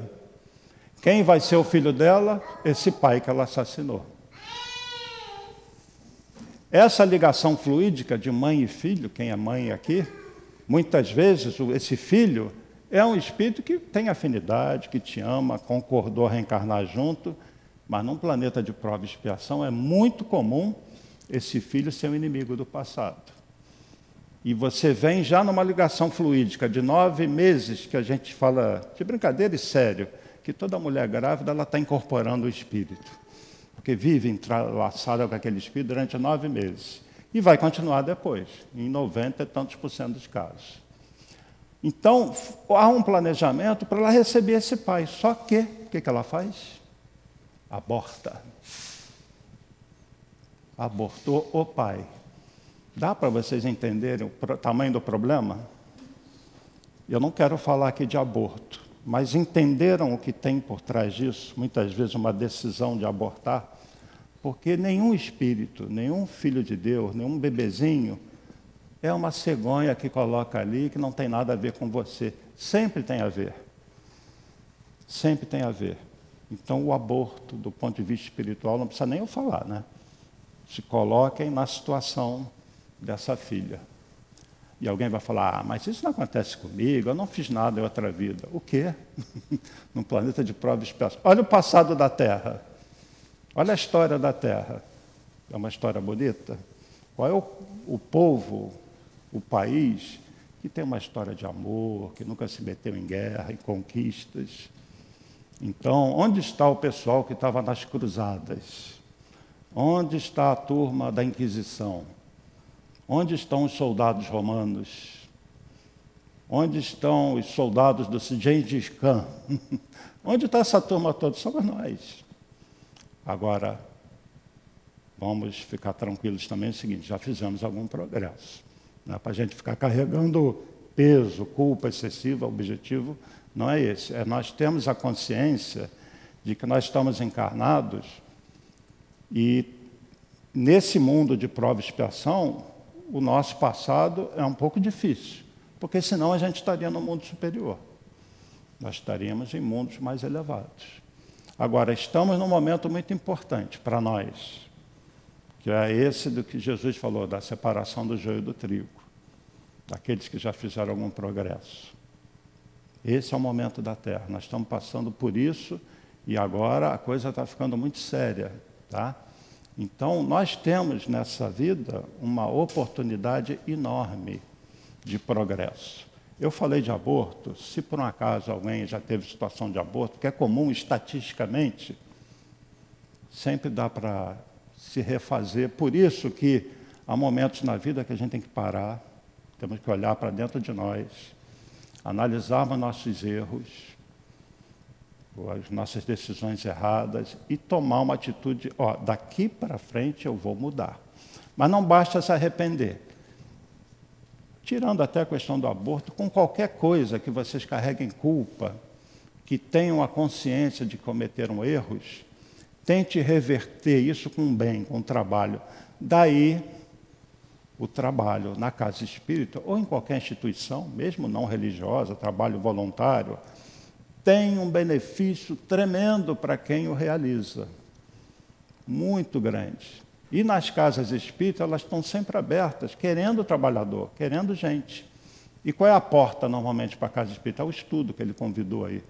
Speaker 2: Quem vai ser o filho dela? Esse pai que ela assassinou. Essa ligação fluídica de mãe e filho, quem é mãe aqui, muitas vezes esse filho é um espírito que tem afinidade, que te ama, concordou a reencarnar junto, mas num planeta de prova e expiação é muito comum esse filho ser um inimigo do passado. E você vem já numa ligação fluídica de nove meses, que a gente fala de brincadeira e sério, que toda mulher grávida ela está incorporando o espírito, porque vive entrelaçada com aquele espírito durante nove meses e vai continuar depois, em 90 e tantos por cento dos casos. Então, há um planejamento para ela receber esse pai. Só que, o que, que ela faz? Aborta. Abortou o pai. Dá para vocês entenderem o tamanho do problema? Eu não quero falar aqui de aborto, mas entenderam o que tem por trás disso? Muitas vezes uma decisão de abortar, porque nenhum espírito, nenhum filho de Deus, nenhum bebezinho é uma cegonha que coloca ali que não tem nada a ver com você. Sempre tem a ver. Sempre tem a ver. Então, o aborto, do ponto de vista espiritual, não precisa nem eu falar, né? Se coloquem na situação dessa filha. E alguém vai falar, ah, mas isso não acontece comigo, eu não fiz nada em outra vida. O quê? Num planeta de prova expiação. Olha o passado da Terra. Olha a história da Terra. É uma história bonita. Qual é o, o povo o país que tem uma história de amor, que nunca se meteu em guerra, em conquistas. Então, onde está o pessoal que estava nas cruzadas? Onde está a turma da Inquisição? Onde estão os soldados romanos? Onde estão os soldados do Gengis Khan? Onde está essa turma toda? Somos nós. Agora, vamos ficar tranquilos também é o seguinte: já fizemos algum progresso. Não é para a gente ficar carregando peso, culpa excessiva, o objetivo não é esse. É nós temos a consciência de que nós estamos encarnados e nesse mundo de prova e expiação, o nosso passado é um pouco difícil, porque senão a gente estaria no mundo superior. Nós estaríamos em mundos mais elevados. Agora, estamos num momento muito importante para nós, que é esse do que Jesus falou, da separação do joio do trigo, daqueles que já fizeram algum progresso. Esse é o momento da Terra. Nós estamos passando por isso e agora a coisa está ficando muito séria, tá? Então, nós temos nessa vida uma oportunidade enorme de progresso. Eu falei de aborto, se por um acaso alguém já teve situação de aborto, que é comum estatisticamente, sempre dá para se refazer. Por isso que há momentos na vida que a gente tem que parar, temos que olhar para dentro de nós, analisarmos nossos erros, as nossas decisões erradas e tomar uma atitude, ó, daqui para frente eu vou mudar. Mas não basta se arrepender. Tirando até a questão do aborto, com qualquer coisa que vocês carreguem culpa, que tenham a consciência de que cometeram erros, Tente reverter isso com bem, com trabalho. Daí, o trabalho na casa espírita ou em qualquer instituição, mesmo não religiosa, trabalho voluntário, tem um benefício tremendo para quem o realiza. Muito grande. E nas casas espíritas, elas estão sempre abertas, querendo trabalhador, querendo gente. E qual é a porta normalmente para a casa espírita? É o estudo que ele convidou aí.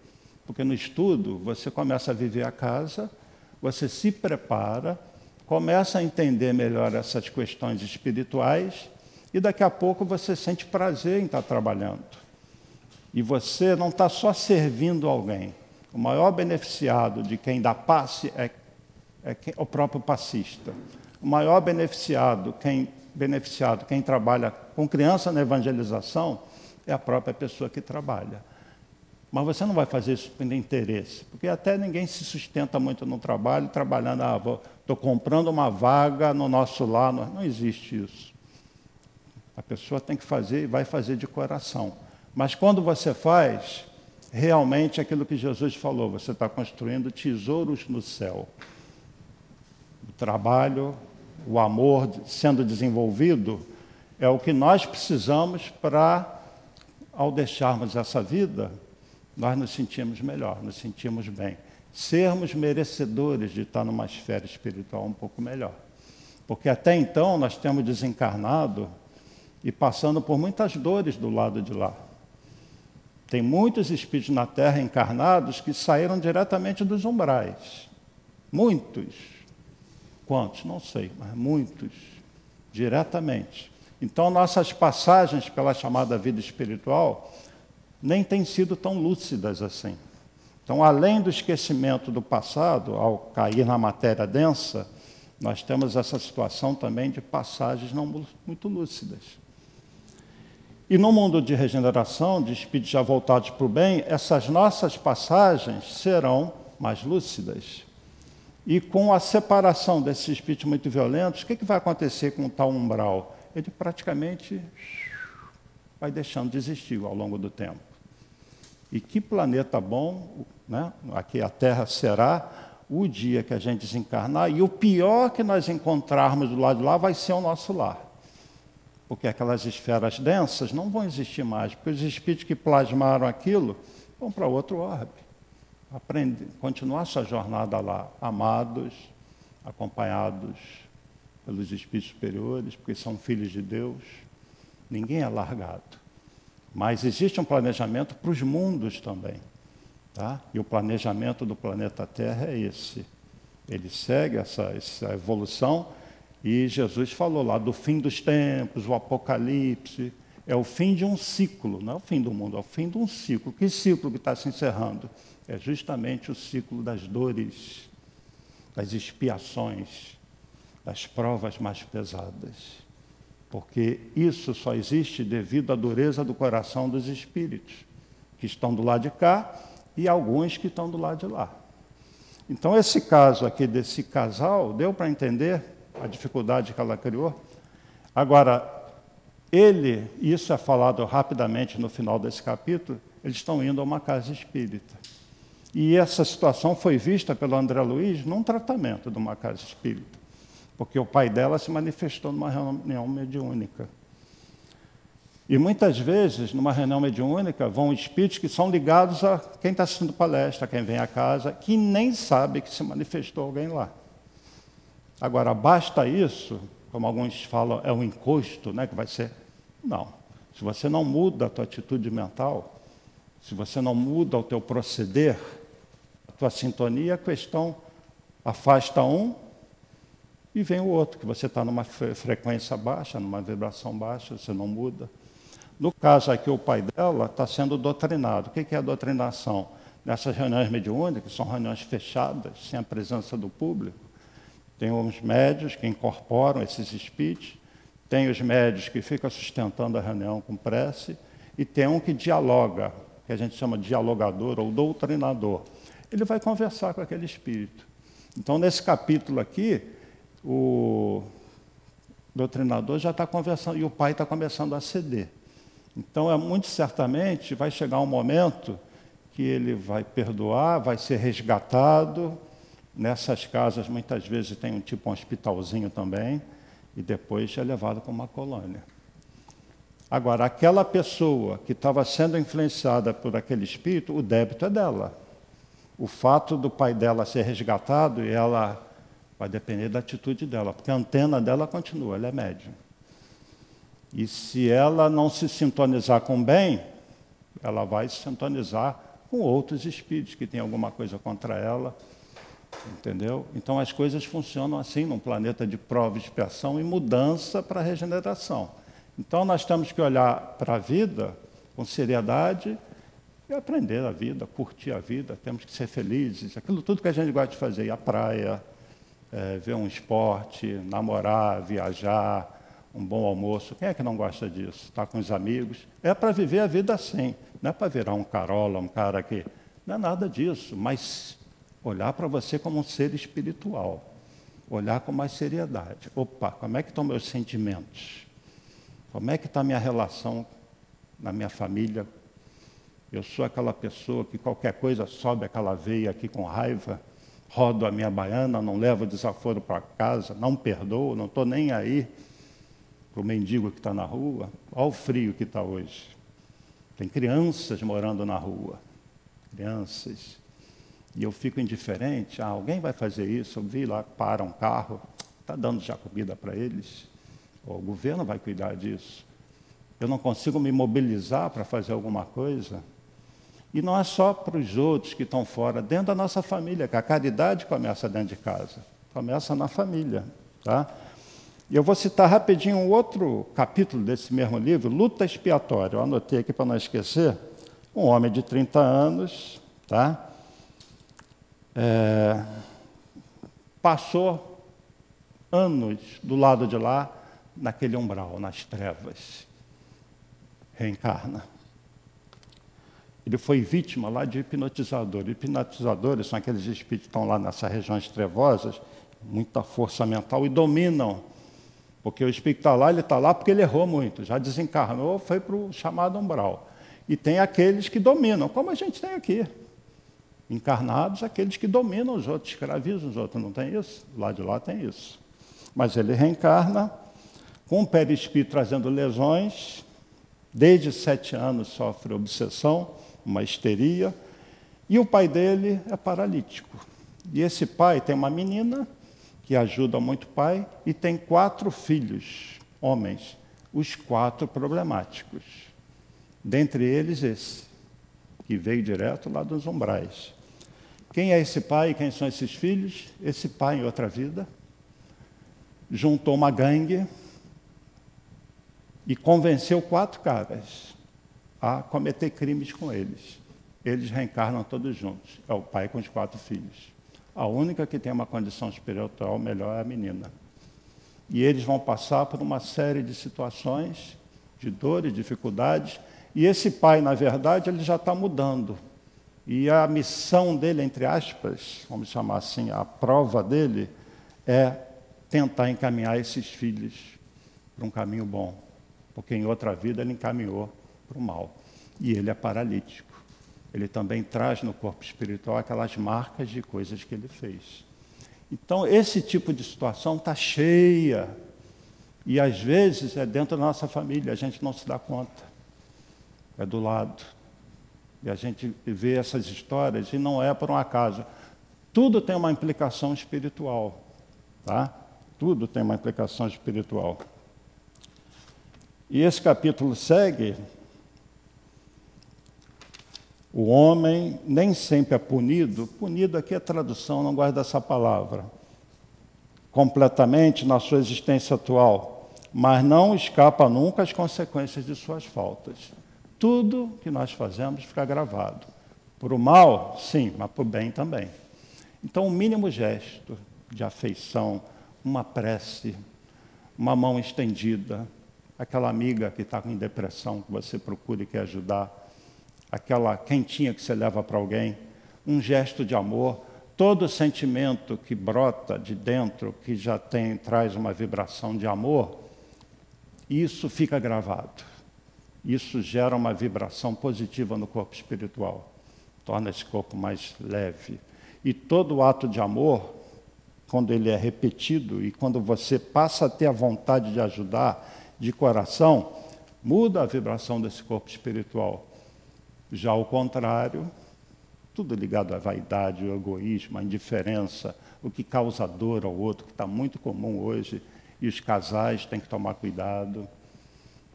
Speaker 2: Porque no estudo você começa a viver a casa você se prepara, começa a entender melhor essas questões espirituais e daqui a pouco você sente prazer em estar trabalhando. E você não está só servindo alguém. O maior beneficiado de quem dá passe é, é o próprio passista. O maior beneficiado quem, beneficiado, quem trabalha com criança na evangelização, é a própria pessoa que trabalha. Mas você não vai fazer isso por interesse, porque até ninguém se sustenta muito no trabalho, trabalhando, ah, estou comprando uma vaga no nosso lar. Não, não existe isso. A pessoa tem que fazer e vai fazer de coração. Mas quando você faz, realmente aquilo que Jesus falou, você está construindo tesouros no céu. O trabalho, o amor sendo desenvolvido, é o que nós precisamos para, ao deixarmos essa vida, nós nos sentimos melhor, nos sentimos bem. Sermos merecedores de estar numa esfera espiritual um pouco melhor. Porque até então nós temos desencarnado e passando por muitas dores do lado de lá. Tem muitos espíritos na Terra encarnados que saíram diretamente dos umbrais. Muitos. Quantos? Não sei, mas muitos. Diretamente. Então, nossas passagens pela chamada vida espiritual nem têm sido tão lúcidas assim. Então, além do esquecimento do passado, ao cair na matéria densa, nós temos essa situação também de passagens não muito lúcidas. E no mundo de regeneração, de espíritos já voltados para o bem, essas nossas passagens serão mais lúcidas. E com a separação desses espíritos muito violentos, o que, que vai acontecer com o tal umbral? Ele praticamente vai deixando de existir ao longo do tempo. E que planeta bom, né? aqui a Terra será o dia que a gente desencarnar, e o pior que nós encontrarmos do lado de lá vai ser o nosso lar porque aquelas esferas densas não vão existir mais, porque os espíritos que plasmaram aquilo vão para outro orbe. Aprende, continuar sua jornada lá, amados, acompanhados pelos espíritos superiores, porque são filhos de Deus. Ninguém é largado. Mas existe um planejamento para os mundos também. Tá? E o planejamento do planeta Terra é esse. Ele segue essa, essa evolução e Jesus falou lá do fim dos tempos, o Apocalipse. É o fim de um ciclo, não é o fim do mundo, é o fim de um ciclo. Que ciclo que está se encerrando? É justamente o ciclo das dores, das expiações, das provas mais pesadas. Porque isso só existe devido à dureza do coração dos espíritos, que estão do lado de cá e alguns que estão do lado de lá. Então, esse caso aqui desse casal, deu para entender a dificuldade que ela criou. Agora, ele, isso é falado rapidamente no final desse capítulo, eles estão indo a uma casa espírita. E essa situação foi vista pelo André Luiz num tratamento de uma casa espírita, porque o pai dela se manifestou numa reunião mediúnica. E muitas vezes, numa reunião mediúnica, vão espíritos que são ligados a quem está assistindo palestra, quem vem à casa, que nem sabe que se manifestou alguém lá. Agora, basta isso, como alguns falam, é um encosto, né, que vai ser. Não. Se você não muda a tua atitude mental, se você não muda o teu proceder, a tua sintonia, a questão afasta um e vem o outro, que você está numa frequência baixa, numa vibração baixa, você não muda. No caso aqui, o pai dela está sendo doutrinado. O que é a doutrinação? Nessas reuniões mediúnicas, que são reuniões fechadas, sem a presença do público, tem os médios que incorporam esses espíritos, tem os médios que ficam sustentando a reunião com prece, e tem um que dialoga, que a gente chama de dialogador ou doutrinador. Ele vai conversar com aquele espírito. Então, nesse capítulo aqui, o doutrinador já está conversando, e o pai está começando a ceder. Então, é, muito certamente, vai chegar um momento que ele vai perdoar, vai ser resgatado, Nessas casas, muitas vezes, tem um tipo um hospitalzinho também, e depois é levado para uma colônia. Agora, aquela pessoa que estava sendo influenciada por aquele espírito, o débito é dela. O fato do pai dela ser resgatado, e ela vai depender da atitude dela, porque a antena dela continua, ela é médium. E se ela não se sintonizar com o bem, ela vai se sintonizar com outros espíritos que têm alguma coisa contra ela Entendeu? Então as coisas funcionam assim num planeta de prova expiação e mudança para regeneração. Então nós temos que olhar para a vida com seriedade e aprender a vida, curtir a vida, temos que ser felizes, aquilo tudo que a gente gosta de fazer, ir à praia, é, ver um esporte, namorar, viajar, um bom almoço. Quem é que não gosta disso? Estar com os amigos. É para viver a vida assim, não é para virar um carola, um cara que. Não é nada disso, mas Olhar para você como um ser espiritual. Olhar com mais seriedade. Opa, como é que estão meus sentimentos? Como é que está a minha relação na minha família? Eu sou aquela pessoa que qualquer coisa sobe aquela veia aqui com raiva, rodo a minha baiana, não levo desaforo para casa, não perdoo, não estou nem aí para o mendigo que está na rua. Olha o frio que está hoje. Tem crianças morando na rua. Crianças e eu fico indiferente, ah, alguém vai fazer isso, eu vi lá, para um carro, está dando já comida para eles, o governo vai cuidar disso. Eu não consigo me mobilizar para fazer alguma coisa. E não é só para os outros que estão fora, dentro da nossa família, que a caridade começa dentro de casa, começa na família. Tá? E eu vou citar rapidinho um outro capítulo desse mesmo livro, Luta Expiatória. Eu anotei aqui para não esquecer. Um homem de 30 anos, tá? É, passou anos do lado de lá, naquele umbral, nas trevas, reencarna. Ele foi vítima lá de hipnotizador. Hipnotizadores são aqueles espíritos que estão lá nessas regiões trevosas, muita força mental e dominam. Porque o espírito está lá, ele está lá porque ele errou muito, já desencarnou, foi para o chamado umbral. E tem aqueles que dominam, como a gente tem aqui. Encarnados, aqueles que dominam os outros, escravizam os outros, não tem isso? Lá de lá tem isso. Mas ele reencarna com o perispírito trazendo lesões, desde sete anos sofre obsessão, uma histeria, e o pai dele é paralítico. E esse pai tem uma menina que ajuda muito o pai e tem quatro filhos, homens, os quatro problemáticos. Dentre eles esse, que veio direto lá dos umbrais. Quem é esse pai e quem são esses filhos? Esse pai, em outra vida, juntou uma gangue e convenceu quatro caras a cometer crimes com eles. Eles reencarnam todos juntos. É o pai com os quatro filhos. A única que tem uma condição espiritual melhor é a menina. E eles vão passar por uma série de situações, de dores, dificuldades, e esse pai, na verdade, ele já está mudando. E a missão dele, entre aspas, vamos chamar assim, a prova dele, é tentar encaminhar esses filhos para um caminho bom. Porque em outra vida ele encaminhou para o mal. E ele é paralítico. Ele também traz no corpo espiritual aquelas marcas de coisas que ele fez. Então, esse tipo de situação está cheia. E às vezes é dentro da nossa família, a gente não se dá conta. É do lado. E a gente vê essas histórias e não é por um acaso. Tudo tem uma implicação espiritual. Tá? Tudo tem uma implicação espiritual. E esse capítulo segue o homem nem sempre é punido, punido aqui é tradução, não gosto dessa palavra, completamente na sua existência atual, mas não escapa nunca às consequências de suas faltas. Tudo que nós fazemos fica gravado. Por o mal, sim, mas por bem também. Então, o mínimo gesto de afeição, uma prece, uma mão estendida, aquela amiga que está com depressão, que você procura e quer ajudar, aquela quentinha que você leva para alguém, um gesto de amor, todo sentimento que brota de dentro, que já tem, traz uma vibração de amor, isso fica gravado. Isso gera uma vibração positiva no corpo espiritual, torna esse corpo mais leve. E todo ato de amor, quando ele é repetido e quando você passa a ter a vontade de ajudar de coração, muda a vibração desse corpo espiritual. Já o contrário, tudo ligado à vaidade, ao egoísmo, à indiferença, o que causa dor ao outro, que está muito comum hoje, e os casais têm que tomar cuidado,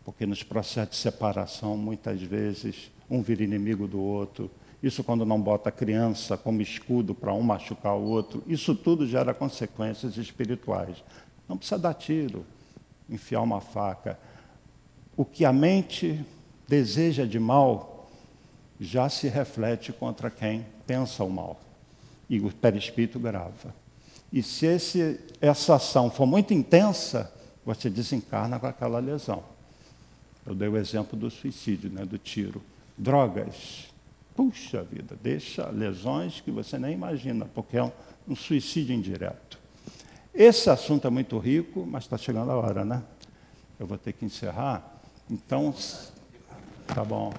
Speaker 2: porque nos processos de separação, muitas vezes, um vira inimigo do outro. Isso quando não bota a criança como escudo para um machucar o outro. Isso tudo gera consequências espirituais. Não precisa dar tiro, enfiar uma faca. O que a mente deseja de mal, já se reflete contra quem pensa o mal. E o perispírito grava. E se esse, essa ação for muito intensa, você desencarna com aquela lesão. Eu dei o exemplo do suicídio, né, do tiro. Drogas. Puxa vida, deixa lesões que você nem imagina, porque é um, um suicídio indireto. Esse assunto é muito rico, mas está chegando a hora, né? Eu vou ter que encerrar. Então, tá bom.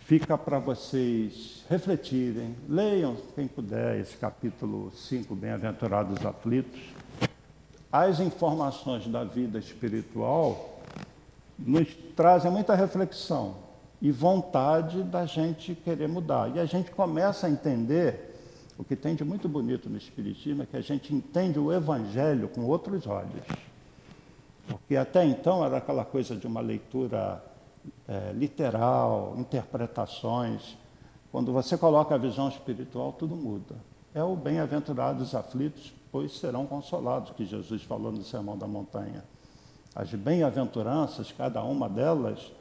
Speaker 2: Fica para vocês refletirem, leiam, quem puder, esse capítulo 5, Bem-aventurados aflitos. As informações da vida espiritual nos trazem muita reflexão e vontade da gente querer mudar. E a gente começa a entender o que tem de muito bonito no Espiritismo é que a gente entende o Evangelho com outros olhos. Porque até então era aquela coisa de uma leitura é, literal, interpretações. Quando você coloca a visão espiritual, tudo muda. É o bem-aventurados aflitos, pois serão consolados, que Jesus falou no Sermão da Montanha. As bem-aventuranças, cada uma delas,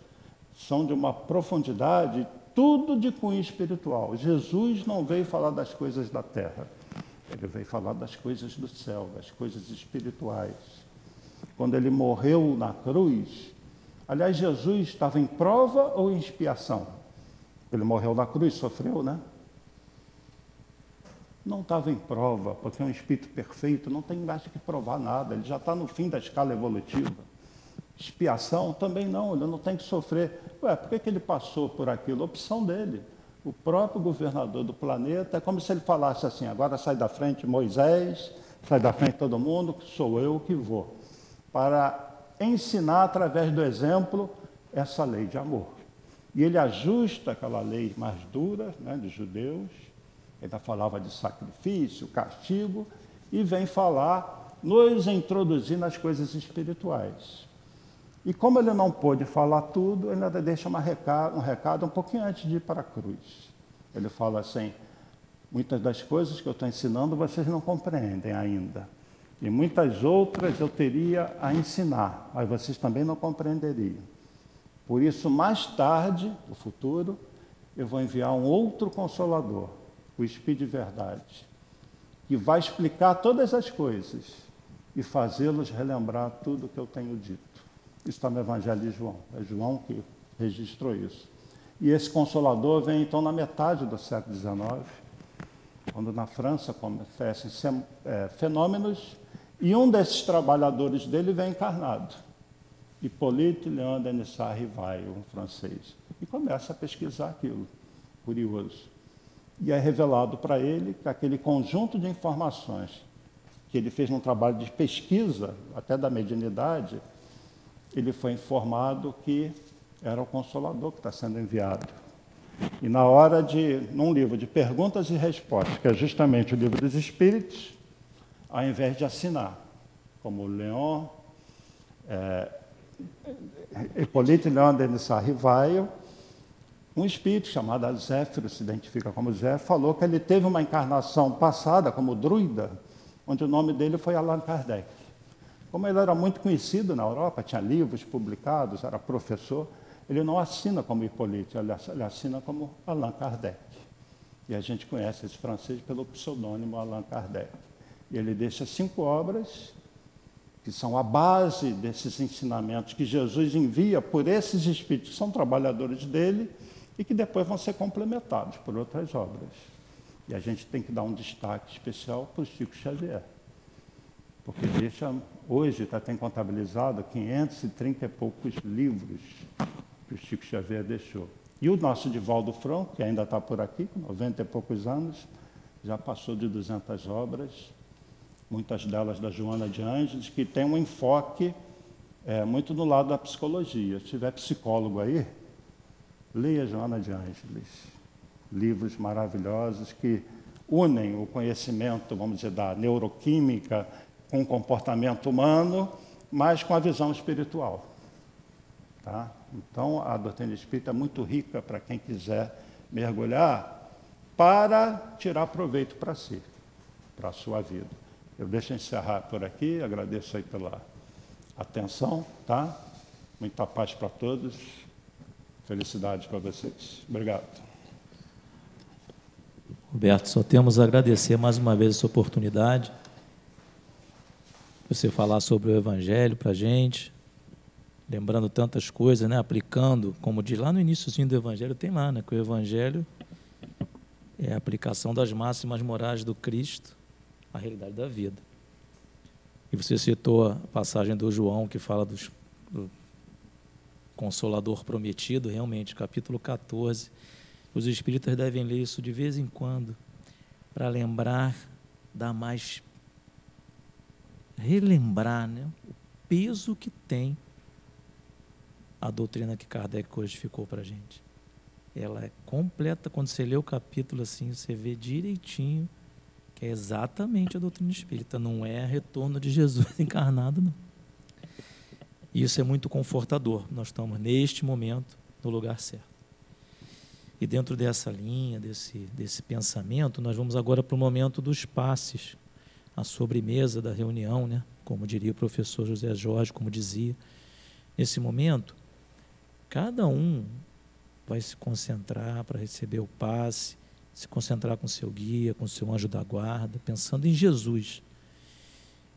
Speaker 2: são de uma profundidade, tudo de cunho espiritual. Jesus não veio falar das coisas da terra, ele veio falar das coisas do céu, das coisas espirituais. Quando ele morreu na cruz, Aliás, Jesus estava em prova ou em expiação? Ele morreu na cruz, sofreu, né? Não estava em prova, porque é um espírito perfeito, não tem mais que provar nada, ele já está no fim da escala evolutiva. Expiação também não, ele não tem que sofrer. Ué, por que, que ele passou por aquilo? Opção dele. O próprio governador do planeta, é como se ele falasse assim: agora sai da frente Moisés, sai da frente todo mundo, sou eu que vou. Para ensinar através do exemplo essa lei de amor. E ele ajusta aquela lei mais dura né, dos judeus, ainda falava de sacrifício, castigo, e vem falar, nos introduzir nas coisas espirituais. E como ele não pôde falar tudo, ele ainda deixa recado, um recado um pouquinho antes de ir para a cruz. Ele fala assim: muitas das coisas que eu estou ensinando vocês não compreendem ainda. E muitas outras eu teria a ensinar, mas vocês também não compreenderiam. Por isso, mais tarde, no futuro, eu vou enviar um outro consolador, o Espírito de Verdade, que vai explicar todas as coisas e fazê-los relembrar tudo o que eu tenho dito. Isso está no Evangelho de João. É João que registrou isso. E esse consolador vem então na metade do século XIX, quando na França acontecem é, fenômenos, e um desses trabalhadores dele vem encarnado. Hippolyte Léon Denisard Rivail, um francês. E começa a pesquisar aquilo, curioso. E é revelado para ele que aquele conjunto de informações que ele fez num trabalho de pesquisa, até da mediunidade, ele foi informado que era o Consolador que está sendo enviado. E na hora de, num livro de perguntas e respostas, que é justamente o livro dos Espíritos, ao invés de assinar, como Leon, é, Hipólito Leon Denis Rivaio, um espírito chamado Zéfiro, se identifica como Zé, falou que ele teve uma encarnação passada como druida, onde o nome dele foi Allan Kardec. Como ele era muito conhecido na Europa, tinha livros publicados, era professor, ele não assina como Hippolyte, ele assina como Allan Kardec. E a gente conhece esse francês pelo pseudônimo Allan Kardec. E ele deixa cinco obras que são a base desses ensinamentos que Jesus envia por esses espíritos que são trabalhadores dele e que depois vão ser complementados por outras obras. E a gente tem que dar um destaque especial para o Chico Xavier porque deixa, hoje está tem contabilizado 530 e poucos livros que o Chico Xavier deixou. E o nosso Divaldo Franco, que ainda está por aqui, com 90 e poucos anos, já passou de 200 obras, muitas delas da Joana de Ângeles, que tem um enfoque é, muito no lado da psicologia. Se tiver psicólogo aí, leia Joana de Ângeles. Livros maravilhosos que unem o conhecimento, vamos dizer, da neuroquímica com o comportamento humano, mas com a visão espiritual. Tá? Então, a doutrina espírita é muito rica para quem quiser mergulhar para tirar proveito para si, para a sua vida. Eu deixo encerrar por aqui, agradeço aí pela atenção, tá? Muita paz para todos. Felicidade para vocês. Obrigado.
Speaker 1: Roberto, só temos a agradecer mais uma vez essa oportunidade você falar sobre o Evangelho para a gente, lembrando tantas coisas, né? aplicando, como diz lá no iníciozinho do Evangelho, tem lá, né? que o Evangelho é a aplicação das máximas morais do Cristo à realidade da vida. E você citou a passagem do João que fala dos, do Consolador Prometido, realmente, capítulo 14. Os espíritas devem ler isso de vez em quando para lembrar da mais relembrar né, o peso que tem a doutrina que Kardec codificou para a gente. Ela é completa, quando você lê o capítulo assim, você vê direitinho que é exatamente a doutrina espírita, não é retorno de Jesus encarnado, não. E isso é muito confortador. Nós estamos, neste momento, no lugar certo. E dentro dessa linha, desse, desse pensamento, nós vamos agora para o momento dos passes a sobremesa da reunião, né? como diria o professor José Jorge, como dizia. Nesse momento, cada um vai se concentrar para receber o passe, se concentrar com seu guia, com seu anjo da guarda, pensando em Jesus.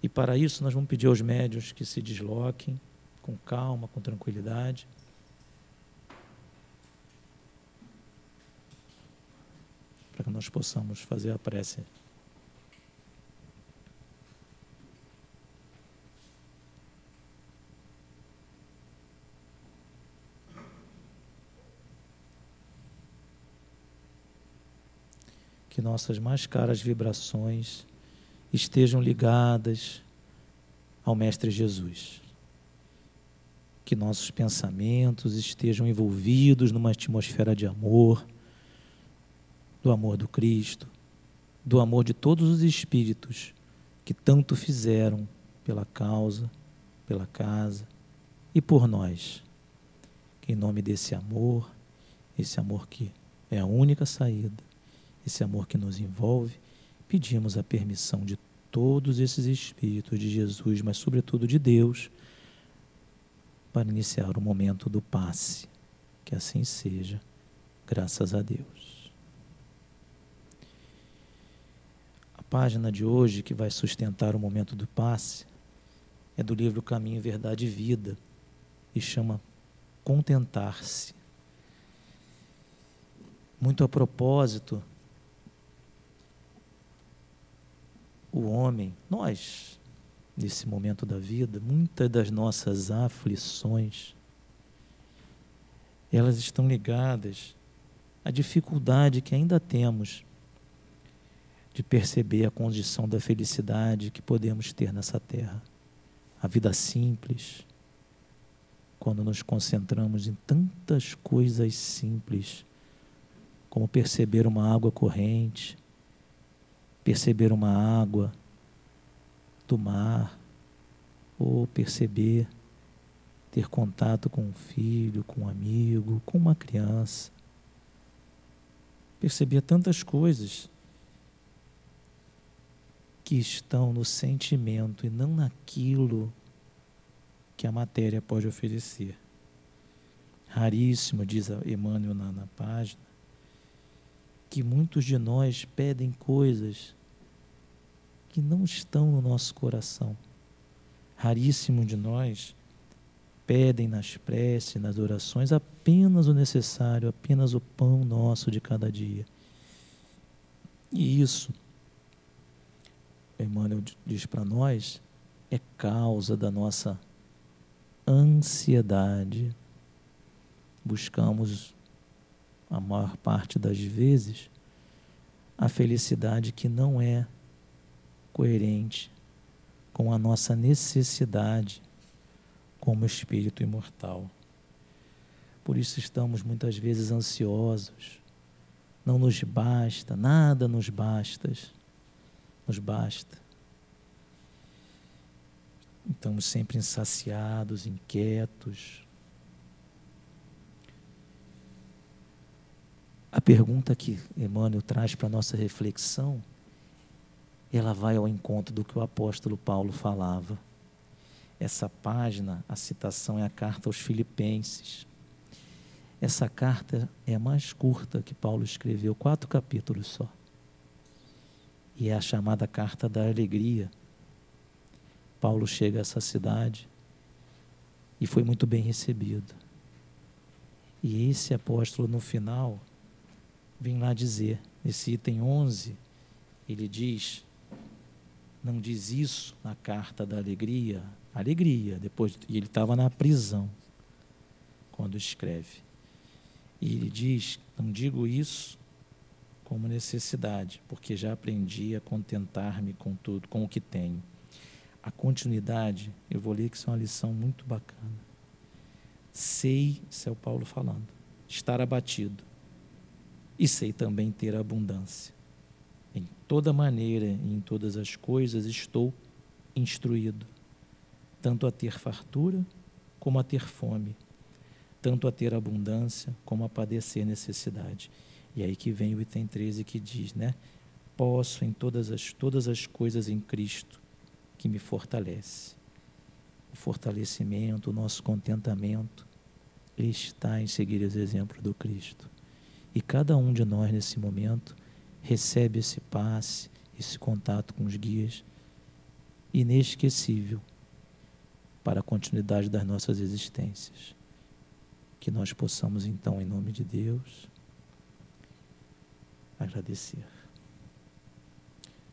Speaker 1: E para isso nós vamos pedir aos médios que se desloquem com calma, com tranquilidade. Para que nós possamos fazer a prece. que nossas mais caras vibrações estejam ligadas ao Mestre Jesus. Que nossos pensamentos estejam envolvidos numa atmosfera de amor, do amor do Cristo, do amor de todos os espíritos que tanto fizeram pela causa, pela casa e por nós. Que em nome desse amor, esse amor que é a única saída, esse amor que nos envolve, pedimos a permissão de todos esses espíritos de Jesus, mas sobretudo de Deus, para iniciar o momento do passe. Que assim seja, graças a Deus. A página de hoje que vai sustentar o momento do passe é do livro Caminho, Verdade e Vida e chama Contentar-se. Muito a propósito o homem, nós, nesse momento da vida, muitas das nossas aflições, elas estão ligadas à dificuldade que ainda temos de perceber a condição da felicidade que podemos ter nessa terra. A vida simples, quando nos concentramos em tantas coisas simples, como perceber uma água corrente, perceber uma água do mar, ou perceber, ter contato com um filho, com um amigo, com uma criança. Perceber tantas coisas que estão no sentimento e não naquilo que a matéria pode oferecer. Raríssimo, diz Emmanuel na, na página, que muitos de nós pedem coisas que não estão no nosso coração. Raríssimo de nós pedem nas preces, nas orações, apenas o necessário, apenas o pão nosso de cada dia. E isso, Emmanuel diz para nós, é causa da nossa ansiedade. Buscamos, a maior parte das vezes, a felicidade que não é coerente com a nossa necessidade como espírito imortal. Por isso estamos muitas vezes ansiosos. Não nos basta, nada nos basta. Nos basta. Estamos sempre insaciados, inquietos. A pergunta que Emmanuel traz para a nossa reflexão ela vai ao encontro do que o apóstolo Paulo falava. Essa página, a citação é a carta aos Filipenses. Essa carta é a mais curta que Paulo escreveu, quatro capítulos só. E é a chamada carta da alegria. Paulo chega a essa cidade e foi muito bem recebido. E esse apóstolo, no final, vem lá dizer, nesse item 11, ele diz não diz isso na carta da alegria? Alegria, depois, e ele estava na prisão quando escreve. E ele diz: Não digo isso como necessidade, porque já aprendi a contentar-me com tudo, com o que tenho. A continuidade, eu vou ler que isso é uma lição muito bacana. Sei, isso é o Paulo falando, estar abatido, e sei também ter abundância. Toda maneira e em todas as coisas estou instruído, tanto a ter fartura como a ter fome, tanto a ter abundância como a padecer necessidade. E aí que vem o item 13 que diz, né? Posso em todas as, todas as coisas em Cristo que me fortalece. O fortalecimento, o nosso contentamento está em seguir os exemplos do Cristo. E cada um de nós nesse momento recebe esse passe, esse contato com os guias inesquecível para a continuidade das nossas existências. Que nós possamos, então, em nome de Deus, agradecer.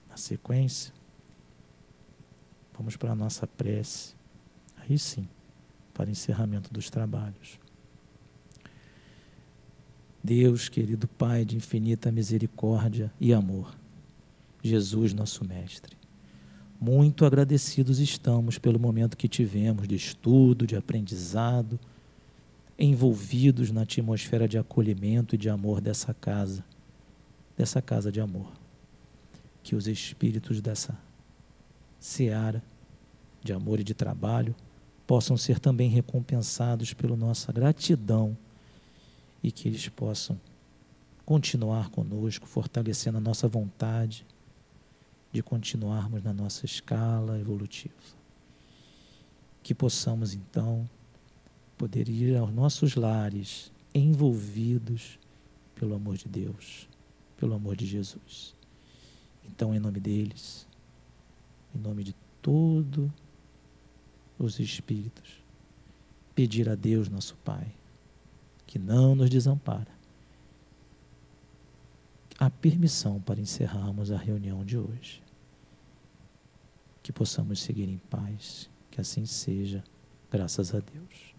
Speaker 1: Na sequência, vamos para a nossa prece. Aí sim, para encerramento dos trabalhos. Deus, querido Pai de infinita misericórdia e amor, Jesus, nosso Mestre, muito agradecidos estamos pelo momento que tivemos de estudo, de aprendizado, envolvidos na atmosfera de acolhimento e de amor dessa casa, dessa casa de amor. Que os espíritos dessa seara de amor e de trabalho possam ser também recompensados pela nossa gratidão e que eles possam continuar conosco, fortalecendo a nossa vontade de continuarmos na nossa escala evolutiva. Que possamos então poder ir aos nossos lares envolvidos pelo amor de Deus, pelo amor de Jesus. Então, em nome deles, em nome de todos os espíritos, pedir a Deus, nosso Pai, que não nos desampara, a permissão para encerrarmos a reunião de hoje. Que possamos seguir em paz, que assim seja, graças a Deus.